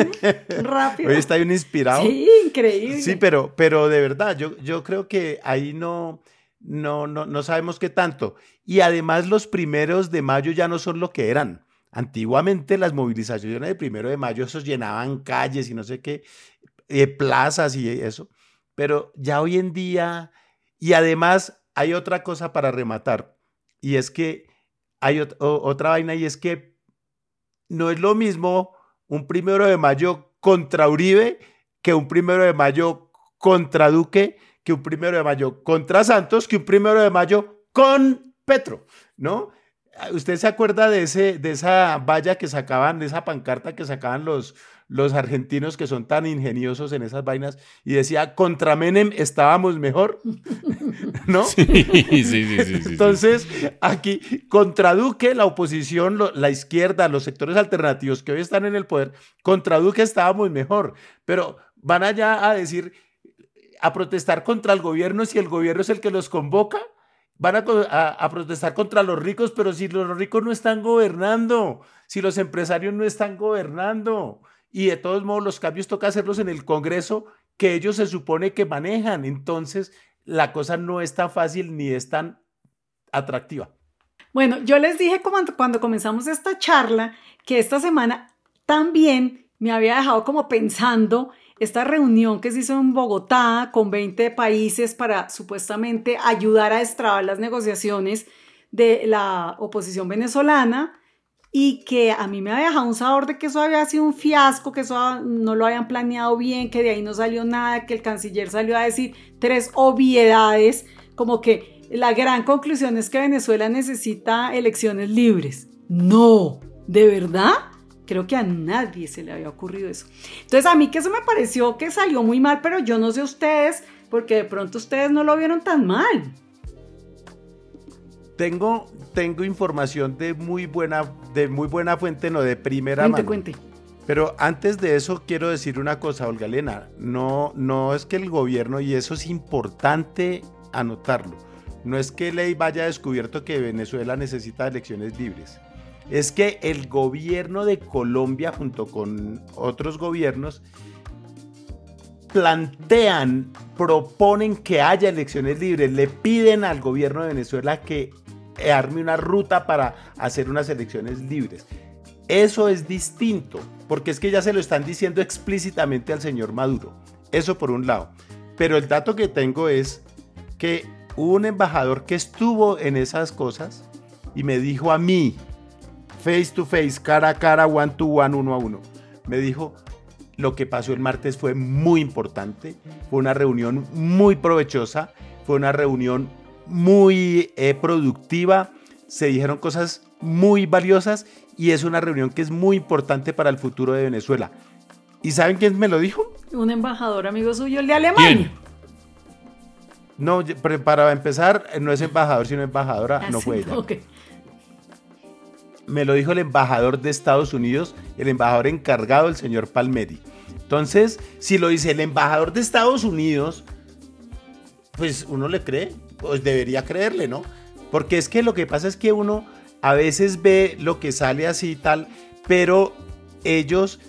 rápido. Hoy está bien inspirado. Sí, increíble. Sí, pero, pero de verdad, yo, yo creo que ahí no, no, no, no sabemos qué tanto. Y además los primeros de mayo ya no son lo que eran. Antiguamente las movilizaciones del primero de mayo, esos llenaban calles y no sé qué, eh, plazas y eso. Pero ya hoy en día, y además hay otra cosa para rematar, y es que hay otra vaina y es que no es lo mismo un primero de mayo contra Uribe que un primero de mayo contra Duque, que un primero de mayo contra Santos, que un primero de mayo con Petro, ¿no? ¿Usted se acuerda de, ese, de esa valla que sacaban, de esa pancarta que sacaban los, los argentinos que son tan ingeniosos en esas vainas y decía, contra Menem estábamos mejor? ¿No? Sí, sí, sí, sí. Entonces, aquí, contra Duque, la oposición, lo- la izquierda, los sectores alternativos que hoy están en el poder, contra Duque estábamos mejor, pero van allá a decir, a protestar contra el gobierno si el gobierno es el que los convoca. Van a, co- a- a protestar contra los ricos, pero si los ricos no están gobernando, si los empresarios no están gobernando, y de todos modos los cambios toca hacerlos en el Congreso que ellos se supone que manejan. Entonces, la cosa no es tan fácil ni es tan atractiva. Bueno, yo les dije cuando, comenzamos esta charla que esta semana también me había dejado como pensando esta reunión que se hizo en Bogotá con 20 países para supuestamente ayudar a destrabar las negociaciones de la oposición venezolana y que a mí me había dejado un sabor de que eso había sido un fiasco, que eso no lo habían planeado bien, que de ahí no salió nada, que el canciller salió a decir tres obviedades, como que la gran conclusión es que Venezuela necesita elecciones libres. No, ¿de verdad? Creo que a nadie se le había ocurrido eso. Entonces a mí que eso me pareció que salió muy mal, pero yo no sé ustedes, porque de pronto ustedes no lo vieron tan mal. Tengo, tengo información de muy buena, de muy buena fuente, no de primera Cuente, mano. cuente. Pero antes de eso quiero decir una cosa, Olga Elena. No, no es que el gobierno, y eso es importante anotarlo, no es que ley vaya descubierto que Venezuela necesita elecciones libres. Es que el gobierno de Colombia, junto con otros gobiernos, plantean, proponen que haya elecciones libres, le piden al gobierno de Venezuela que arme una ruta para hacer unas elecciones libres. Eso es distinto, porque es que ya se lo están diciendo explícitamente al señor Maduro. Eso por un lado. Pero el dato que tengo es que un embajador que estuvo en esas cosas y me dijo a mí, face to face, cara a cara, one to one, uno a uno, me dijo, lo que pasó el martes fue muy importante, fue una reunión muy provechosa, fue una reunión muy eh, productiva, se dijeron cosas muy valiosas y es una reunión que es muy importante para el futuro de Venezuela. ¿Y saben quién me lo dijo? Un embajador amigo suyo, el de Alemania. No, ye- pero para empezar, no es embajador, sino embajadora, Ah, no fue ella. ok. Me lo dijo el embajador de Estados Unidos, el embajador encargado, el señor Palmeri. Entonces, si lo dice el embajador de Estados Unidos, pues uno le cree, pues debería creerle, ¿no? Porque es que lo que pasa es que uno a veces ve lo que sale así y tal, pero ellos,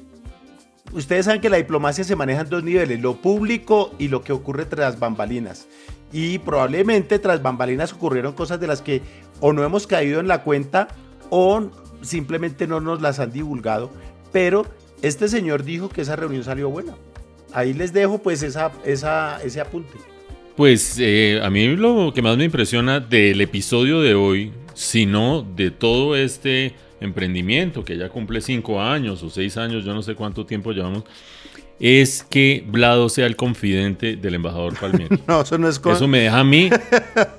ustedes saben que la diplomacia se maneja en dos niveles, lo público y lo que ocurre tras bambalinas. Y probablemente tras bambalinas ocurrieron cosas de las que o no hemos caído en la cuenta o simplemente no nos las han divulgado. Pero este señor dijo que esa reunión salió buena. Ahí les dejo pues esa, ese apunte. Pues eh, a mí lo que más me impresiona del episodio de hoy, sino de todo este emprendimiento que ya cumple cinco años o seis años, yo no sé cuánto tiempo llevamos, es que Blado sea el confidente del embajador Palmieri. No, eso no es con- Eso me deja a mí,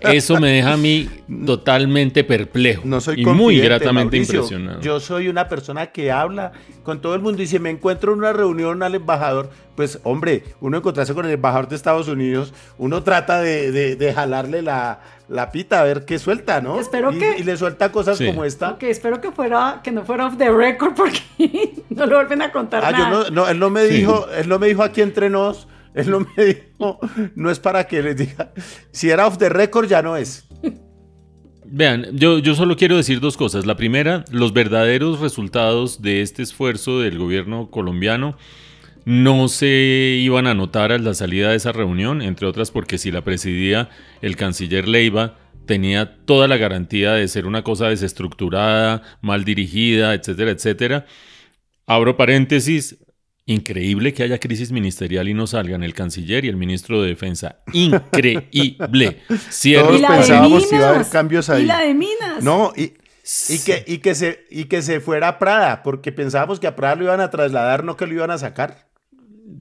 eso me deja a mí totalmente perplejo No soy y muy gratamente Mauricio. impresionado. Yo soy una persona que habla con todo el mundo y si me encuentro en una reunión al embajador, pues hombre, uno encontrarse con el embajador de Estados Unidos, uno trata de, de- de jalarle la, la pita a ver qué suelta, ¿no? Espero y, que- y le suelta cosas Sí. como esta. Ok, espero que fuera, que no fuera off the record porque no lo vuelven a contar Ah, yo no, no, él no me Sí. dijo, él no me dijo aquí entre nos, él no me dijo, no es para que les diga, si era off the record ya no es. Vean, yo, yo solo quiero decir dos cosas. La primera, los verdaderos resultados de este esfuerzo del gobierno colombiano no se iban a notar a la salida de esa reunión, entre otras porque si la presidía el canciller Leiva, tenía toda la garantía de ser una cosa desestructurada, mal dirigida, etcétera, etcétera. Abro paréntesis. Increíble que haya crisis ministerial y no salgan el canciller y el ministro de Defensa. Increíble. Cierro Todos Y pensábamos que iba a haber cambios Y ahí. la de Minas. No, y, y, que, y, que se, y que se fuera a Prada, porque pensábamos que a Prada lo iban a trasladar, no que lo iban a sacar.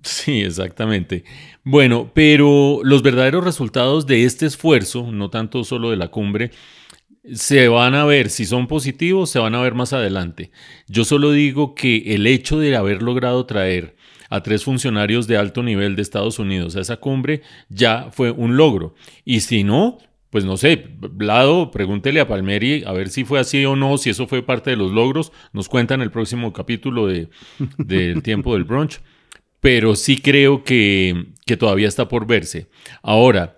Sí, exactamente. Bueno, pero los verdaderos resultados de este esfuerzo, no tanto solo de la cumbre, se van a ver, si son positivos, se van a ver más adelante. Yo solo digo que el hecho de haber logrado traer a tres funcionarios de alto nivel de Estados Unidos a esa cumbre ya fue un logro. Y si no, pues no sé, Vlado, pregúntele a Palmeri a ver si fue así o no, si eso fue parte de los logros. Nos cuentan el próximo capítulo de, del tiempo del brunch. Pero sí creo que, que todavía está por verse. Ahora,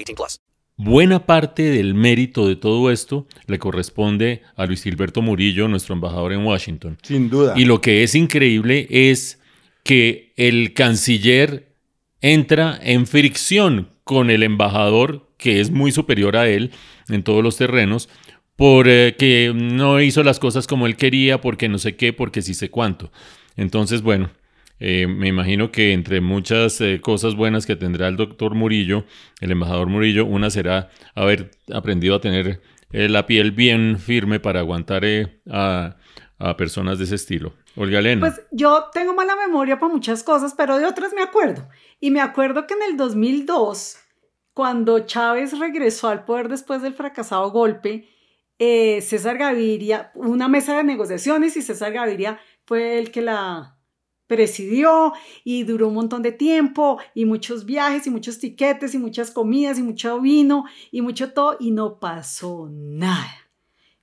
18 plus. buena parte del mérito de todo esto le corresponde a Luis Gilberto Murillo, nuestro embajador en Washington. Sin duda. Y lo que es increíble es que el canciller entra en fricción con el embajador, que es muy superior a él en todos los terrenos, porque no hizo las cosas como él quería, porque no sé qué, porque sí sé cuánto. Entonces, bueno, eh, me imagino que entre muchas eh, cosas buenas que tendrá el doctor Murillo, el embajador Murillo, una será haber aprendido a tener eh, la piel bien firme para aguantar eh, a, a personas de ese estilo. Olga Elena. Pues yo tengo mala memoria para muchas cosas, pero de otras me acuerdo. Y me acuerdo que en el 2002, cuando Chávez regresó al poder después del fracasado golpe, César Gaviria, una mesa de negociaciones y César Gaviria fue el que la presidió y duró un montón de tiempo y muchos viajes y muchos tiquetes y muchas comidas y mucho vino y mucho todo y no pasó nada.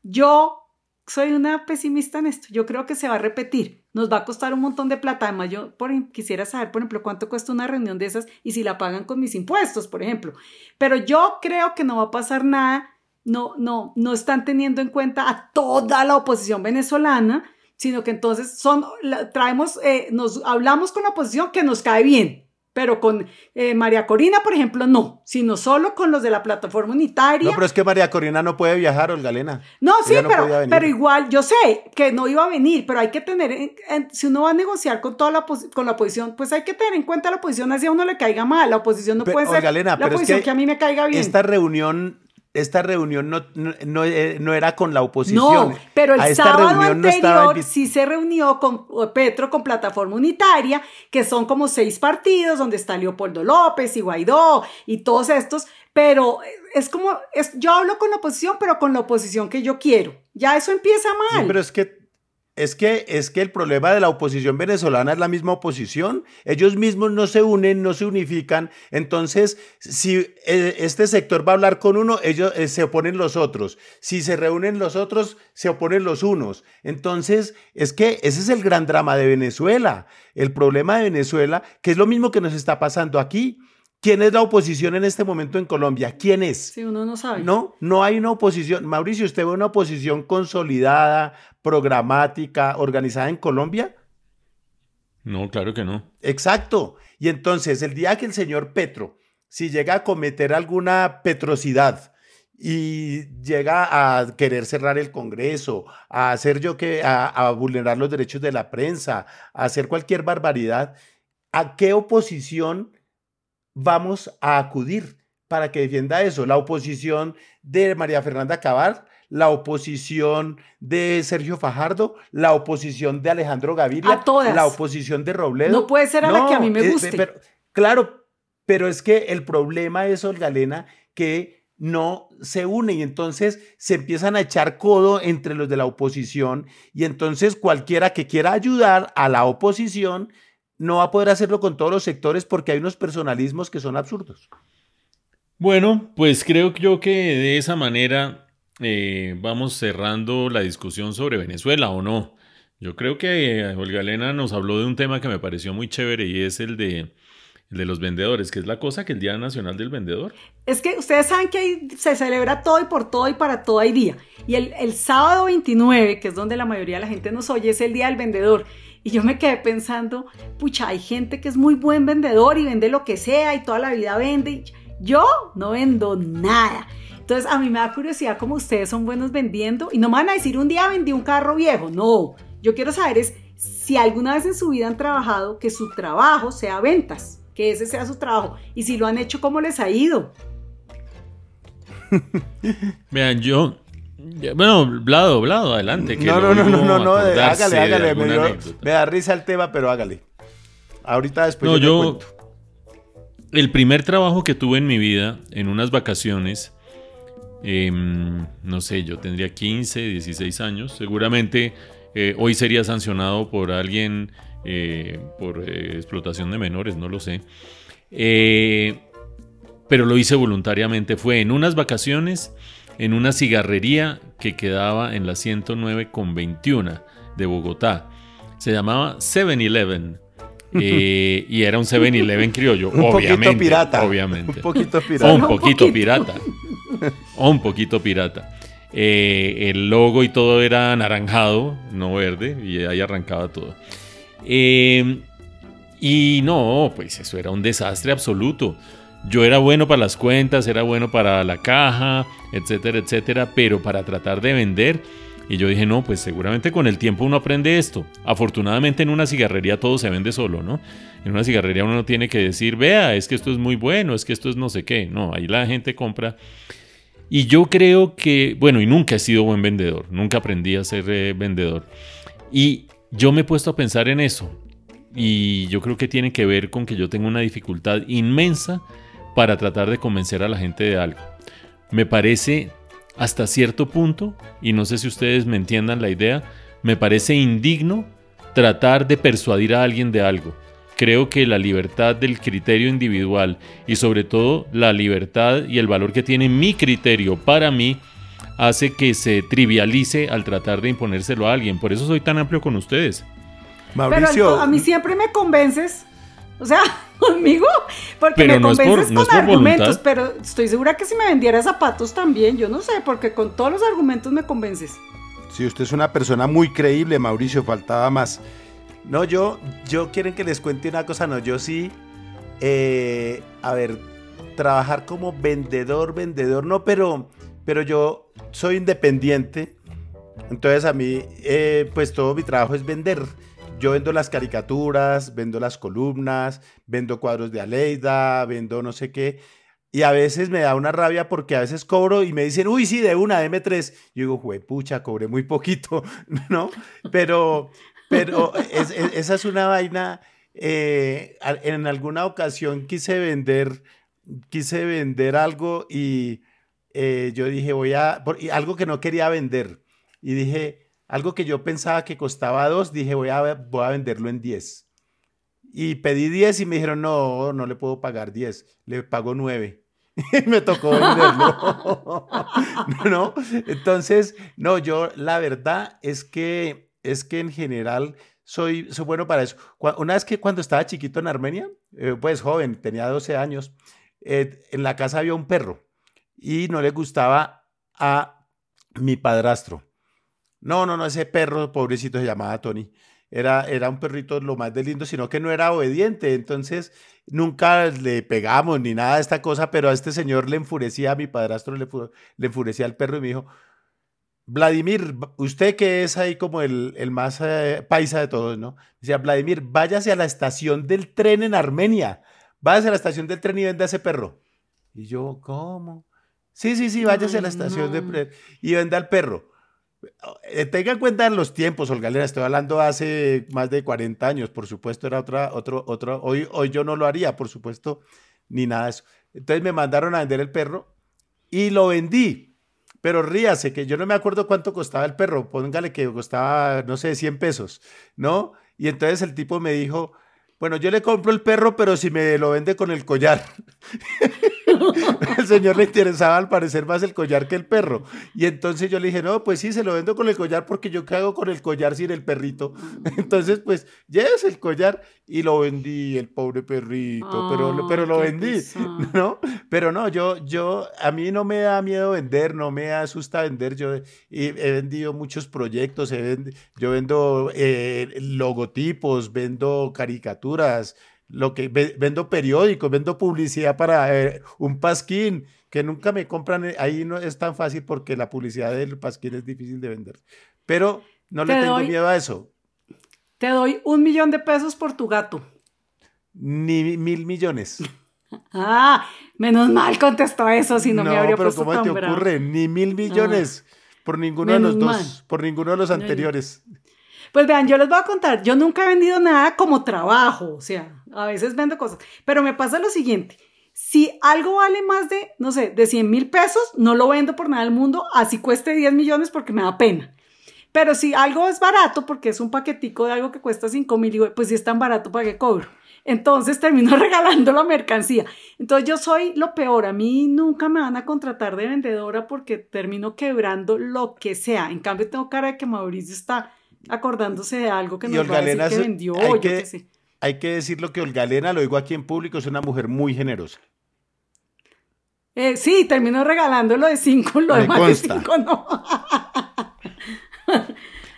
Yo soy una pesimista en esto. Yo creo que se va a repetir. Nos va a costar un montón de plata. Además, yo por, quisiera saber, por ejemplo, cuánto cuesta una reunión de esas y si la pagan con mis impuestos, por ejemplo. Pero yo creo que no va a pasar nada. No, no, no están teniendo en cuenta a toda la oposición venezolana, sino que entonces son, traemos, eh, nos hablamos con la oposición que nos cae bien, pero con eh, María Corina, por ejemplo, no, sino solo con los de la plataforma unitaria. No, pero es que María Corina no puede viajar, Olga Elena. No, sí, no pero, pero igual, yo sé que no iba a venir, pero hay que tener, en- en- si uno va a negociar con toda la, con la oposición, pues hay que tener en cuenta la oposición, así a uno le caiga mal, la oposición no Pero, puede ser Olga Elena, la pero es oposición que que, a mí me caiga bien. Esta reunión, esta reunión no, no, no, eh, no era con la oposición. No, pero el sábado reunión no estaba anterior sí se reunió con Petro con plataforma unitaria, que son como seis partidos, donde está Leopoldo López y Guaidó y todos estos, pero es como, es, yo hablo con la oposición, pero con la oposición que yo quiero. Ya eso empieza mal. Sí, pero es que es que es que el problema de la oposición venezolana es la misma oposición. Ellos mismos no se unen, no se unifican. Entonces, si eh, este sector va a hablar con uno, ellos eh, se oponen los otros. Si se reúnen los otros, se oponen los unos. Entonces, es que ese es el gran drama de Venezuela. El problema de Venezuela, que es lo mismo que nos está pasando aquí. ¿Quién es la oposición en este momento en Colombia? ¿Quién es? Si uno no sabe. No, no hay una oposición. Mauricio, ¿usted ve una oposición consolidada, programática, organizada en Colombia? No, claro que no. Exacto. Y entonces, el día que el señor Petro, si llega a cometer alguna petrocidad y llega a querer cerrar el Congreso, a hacer yo que, a, a vulnerar los derechos de la prensa, a hacer cualquier barbaridad, ¿a qué oposición vamos a acudir para que defienda eso? ¿La oposición de María Fernanda Cabal? ¿La oposición de Sergio Fajardo? ¿La oposición de Alejandro Gaviria? A todas. ¿La oposición de Robledo? No puede ser a la que a mí me eh, guste. pero- claro, pero es que el problema es, Olga Elena, que no se une y entonces se empiezan a echar codo entre los de la oposición y entonces cualquiera que quiera ayudar a la oposición no va a poder hacerlo con todos los sectores porque hay unos personalismos que son absurdos. Bueno, pues creo yo que de esa manera eh, vamos cerrando la discusión sobre Venezuela o no. Yo creo que eh, Olga Elena nos habló de un tema que me pareció muy chévere y es el de, el de los vendedores, que es la cosa que el Día Nacional del Vendedor. Es que ustedes saben que ahí se celebra todo y por todo y para todo hay día. Y el, el sábado 29, que es donde la mayoría de la gente nos oye, es el Día del Vendedor. Y yo me quedé pensando, pucha, hay gente que es muy buen vendedor y vende lo que sea y toda la vida vende. yo no vendo nada. Entonces a mí me da curiosidad cómo ustedes son buenos vendiendo y no me van a decir un día vendí un carro viejo. No, yo quiero saber es si alguna vez en su vida han trabajado que su trabajo sea ventas, que ese sea su trabajo. Y si lo han hecho, ¿cómo les ha ido? Vean, yo... Bueno, Blado, Blado, adelante. que No, no, no, no, no, no, hágale, hágale. Me, dio- da risa el tema, pero hágale. Ahorita después No, yo, el primer trabajo que tuve en mi vida, en unas vacaciones, em, no sé, yo tendría 15, 16 años, seguramente eh, hoy sería sancionado por alguien eh, por eh, explotación de menores, no lo sé. Pero lo hice voluntariamente, fue en unas vacaciones, en una cigarrería que quedaba en la 109 con 21 de Bogotá. Se llamaba 7-Eleven. Eh, y era un 7-Eleven criollo, Un poquito obviamente. pirata. Obviamente. Un poquito pirata. un Un poquito poquito. pirata. O un poquito pirata. Eh, el logo y todo era anaranjado, no verde, y ahí arrancaba todo. Eh, y no, pues eso era un desastre absoluto. Yo era bueno para las cuentas, era bueno para la caja, etcétera, etcétera, pero para tratar de vender. Y yo dije, no, pues seguramente con el tiempo uno aprende esto. Afortunadamente en una cigarrería todo se vende solo, ¿no? En una cigarrería uno no tiene que decir, vea, es que esto es muy bueno, es que esto es no sé qué. No, ahí la gente compra. Y yo creo que, bueno, y nunca he sido buen vendedor, nunca aprendí a ser eh, vendedor. Y yo me he puesto a pensar en eso. Y yo creo que tiene que ver con que yo tengo una dificultad inmensa para tratar de convencer a la gente de algo. Me parece hasta cierto punto, y no sé si ustedes me entiendan la idea, me parece indigno tratar de persuadir a alguien de algo. Creo que la libertad del criterio individual y sobre todo la libertad y el valor que tiene mi criterio para mí hace que se trivialice al tratar de imponérselo a alguien. Por eso soy tan amplio con ustedes. Pero a mí siempre me convences. O sea, conmigo, porque Pero me no es por- convences no con por argumentos, voluntad. pero estoy segura que si me vendiera zapatos también, yo no sé, porque con todos los argumentos me convences. Si usted es una persona muy creíble, Mauricio, faltaba más. No, yo, yo quieren que les cuente una cosa, no, yo sí, eh, a ver, trabajar como vendedor, vendedor, no, pero, pero yo soy independiente, entonces a mí, eh, pues todo mi trabajo es vender. Yo vendo las caricaturas, vendo las columnas, vendo cuadros de Aleida, vendo no sé qué. Y a veces me da una rabia porque a veces cobro y me dicen, uy, sí, de una, deme tres. Yo digo, juepucha, cobré muy poquito, ¿no? Pero, pero es- es- esa es una vaina. eh, en alguna ocasión quise vender, quise vender algo y eh, yo dije, voy a, por- algo que no quería vender. Y dije, algo que yo pensaba que costaba dos, dije, voy a, voy a venderlo en 10. Y pedí 10 y me dijeron, no, no le puedo pagar 10, le pago 9. Y me tocó venderlo. ¿No? Entonces, no, yo la verdad es que, es que en general soy, soy bueno para eso. Una vez que cuando estaba chiquito en Armenia, eh, pues joven, tenía 12 años, eh, en la casa había un perro y no le gustaba a mi padrastro. No, no, no, ese perro pobrecito se llamaba Tony. Era, era un perrito lo más de lindo, sino que no era obediente. Entonces, nunca le pegamos ni nada de esta cosa, pero a este señor le enfurecía, a mi padrastro le, le enfurecía al perro y me dijo, Vladimir, usted que es ahí como el, el más eh, paisa de todos, ¿no? Decía, Vladimir, váyase a la estación del tren en Armenia. Váyase a la estación del tren y venda ese perro. Y yo, ¿cómo? Sí, sí, sí, váyase a la estación del tren y venda el perro. Eh, tenga en cuenta los tiempos, Olga estoy hablando hace más de 40 años, por supuesto, era otra, otro, otro, hoy, hoy yo no lo haría, por supuesto, ni nada de eso. Entonces me mandaron a vender el perro y lo vendí. Pero ríase, que yo no me acuerdo cuánto costaba el perro, póngale que costaba, no sé, 100 pesos, ¿no? Y entonces el tipo me dijo, bueno, yo le compro el perro, pero si me lo vende con el collar. el señor le interesaba al parecer más el collar que el perro. Y entonces yo le dije, no, pues sí, se lo vendo con el collar porque yo qué hago con el collar sin el perrito. Entonces, pues, lleves el collar y lo vendí, el pobre perrito, pero, pero lo vendí, ¿no? Pero no, yo, yo, a mí no me da miedo vender, no me asusta vender. Yo he, vendido muchos proyectos, yo vendo eh, logotipos, vendo caricaturas, lo que vendo periódicos, vendo publicidad para eh, un pasquín, que nunca me compran, eh, ahí no es tan fácil porque la publicidad del pasquín es difícil de vender. Pero no le tengo miedo a eso. Te doy un millón de pesos por tu gato. Ni mil millones. ah, menos mal contestó eso, si no, me habría pero ¿cómo te ocurre? Ni mil millones ah, por ninguno de los dos, por ninguno de los anteriores. Pues vean, yo les voy a contar, yo nunca he vendido nada como trabajo, o sea, a veces vendo cosas, pero me pasa lo siguiente, si algo vale más de, no sé, de 100 mil pesos, no lo vendo por nada del mundo, así cueste 10 millones porque me da pena. Pero si algo es barato, porque es un paquetico de algo que cuesta 5 mil, pues si es tan barato, ¿para qué cobro? Entonces termino regalando la mercancía. Entonces yo soy lo peor. A mí nunca me van a contratar de vendedora porque termino quebrando lo que sea. En cambio tengo cara de que Mauricio está acordándose de algo que nos va a decir que vendió, hay yo que, sé. Hay que decirlo que Olgalena, lo digo aquí en público, es una mujer muy generosa. Eh, sí, termino regalándolo de cinco, lo demás de cinco no.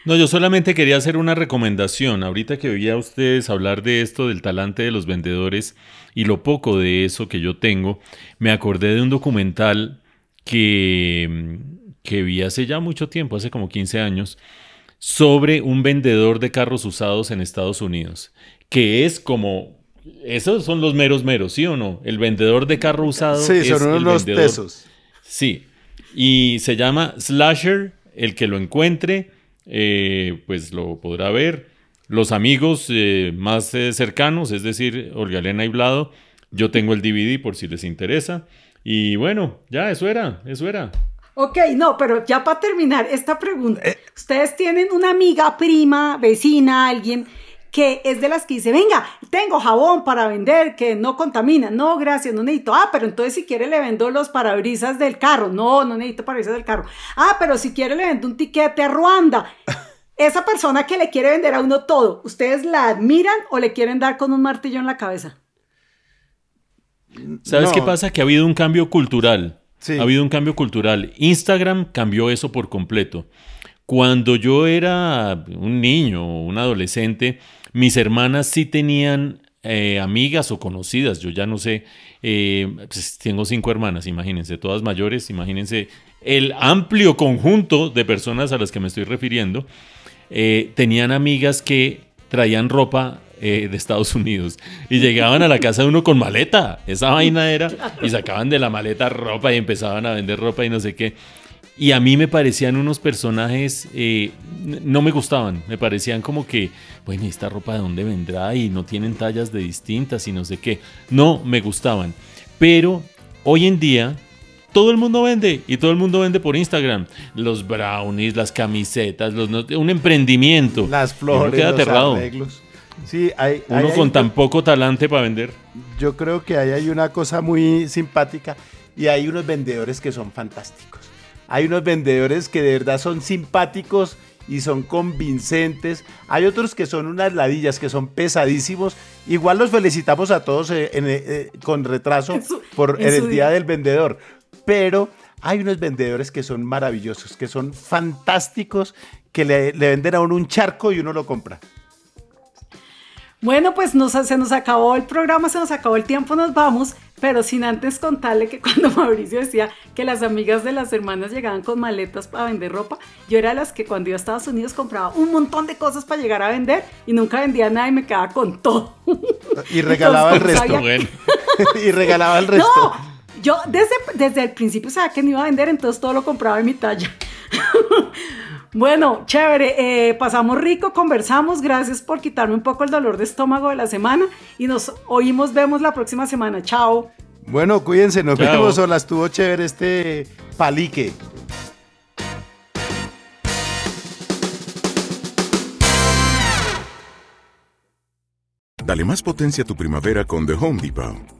No, yo solamente quería hacer una recomendación. Ahorita que oía a ustedes hablar de esto, del talante de los vendedores y lo poco de eso que yo tengo, me acordé de un documental que, que vi hace ya mucho tiempo, hace como 15 años, sobre un vendedor de carros usados en Estados Unidos, que es como esos son los meros meros, ¿sí o no? El vendedor de carro usado sí, son los tesos. Sí, y se llama Slasher, el que lo encuentre, eh, pues lo podrá ver. Los amigos eh, más eh, cercanos, es decir, Olga Elena y Blado, yo tengo el DVD por si les interesa. Y bueno, ya, eso era, eso era. Ok, no, pero ya para terminar esta pregunta, ustedes tienen una amiga, prima, vecina, alguien que es de las que dice, venga, tengo jabón para vender que no contamina. No, gracias, no necesito. Ah, pero entonces si quiere le vendo los parabrisas del carro. No, no necesito parabrisas del carro. Ah, pero si quiere le vendo un tiquete a Ruanda. Esa persona que le quiere vender a uno todo, ¿ustedes la admiran o le quieren dar con un martillo en la cabeza? ¿Sabes qué pasa? Que ha habido un cambio cultural. Ha habido un cambio cultural. Instagram cambió eso por completo. Cuando yo era un niño o un adolescente, mis hermanas sí tenían eh, amigas o conocidas, yo ya no sé, eh, pues, tengo cinco hermanas, imagínense, todas mayores, imagínense el amplio conjunto de personas a las que me estoy refiriendo, eh, tenían amigas que traían ropa eh, de Estados Unidos. Y llegaban a la casa de uno con maleta. Esa vaina era. Y sacaban de la maleta ropa y empezaban a vender ropa y no sé qué. Y a mí me parecían unos personajes, eh, no me gustaban, me parecían como que, bueno, ¿esta ropa de dónde vendrá? Y no tienen tallas de distintas y no sé qué. No me gustaban. Pero hoy en día todo el mundo vende y todo el mundo vende por Instagram. Los brownies, las camisetas, los, un emprendimiento. Las flores, los arreglos. Sí, hay, Uno con tan poco talante para vender. Yo creo que ahí hay una cosa muy simpática y hay unos vendedores que son fantásticos. Hay unos vendedores que de verdad son simpáticos y son convincentes. Hay otros que son unas ladillas, que son pesadísimos. Igual los felicitamos a todos eh, eh, con retraso por el Día del Vendedor. Pero hay unos vendedores que son maravillosos, que son fantásticos, que le, le venden a uno un charco y uno lo compra. Bueno, pues se nos acabó el programa, se nos acabó el tiempo, nos vamos. Pero sin antes contarle que cuando Mauricio decía que las amigas de las hermanas llegaban con maletas para vender ropa, yo era de las que cuando iba a Estados Unidos compraba un montón de cosas para llegar a vender y nunca vendía nada y me quedaba con todo. Y regalaba el resto. y regalaba el resto. No, yo desde, desde el principio sabía que no iba a vender, entonces todo lo compraba en mi talla. Bueno, chévere, eh, pasamos rico, conversamos, gracias por quitarme un poco el dolor de estómago de la semana y nos oímos, vemos la próxima semana, chao. Bueno, cuídense, nos vemos, hola, estuvo chévere este palique. Dale más potencia a tu primavera con The Home Depot.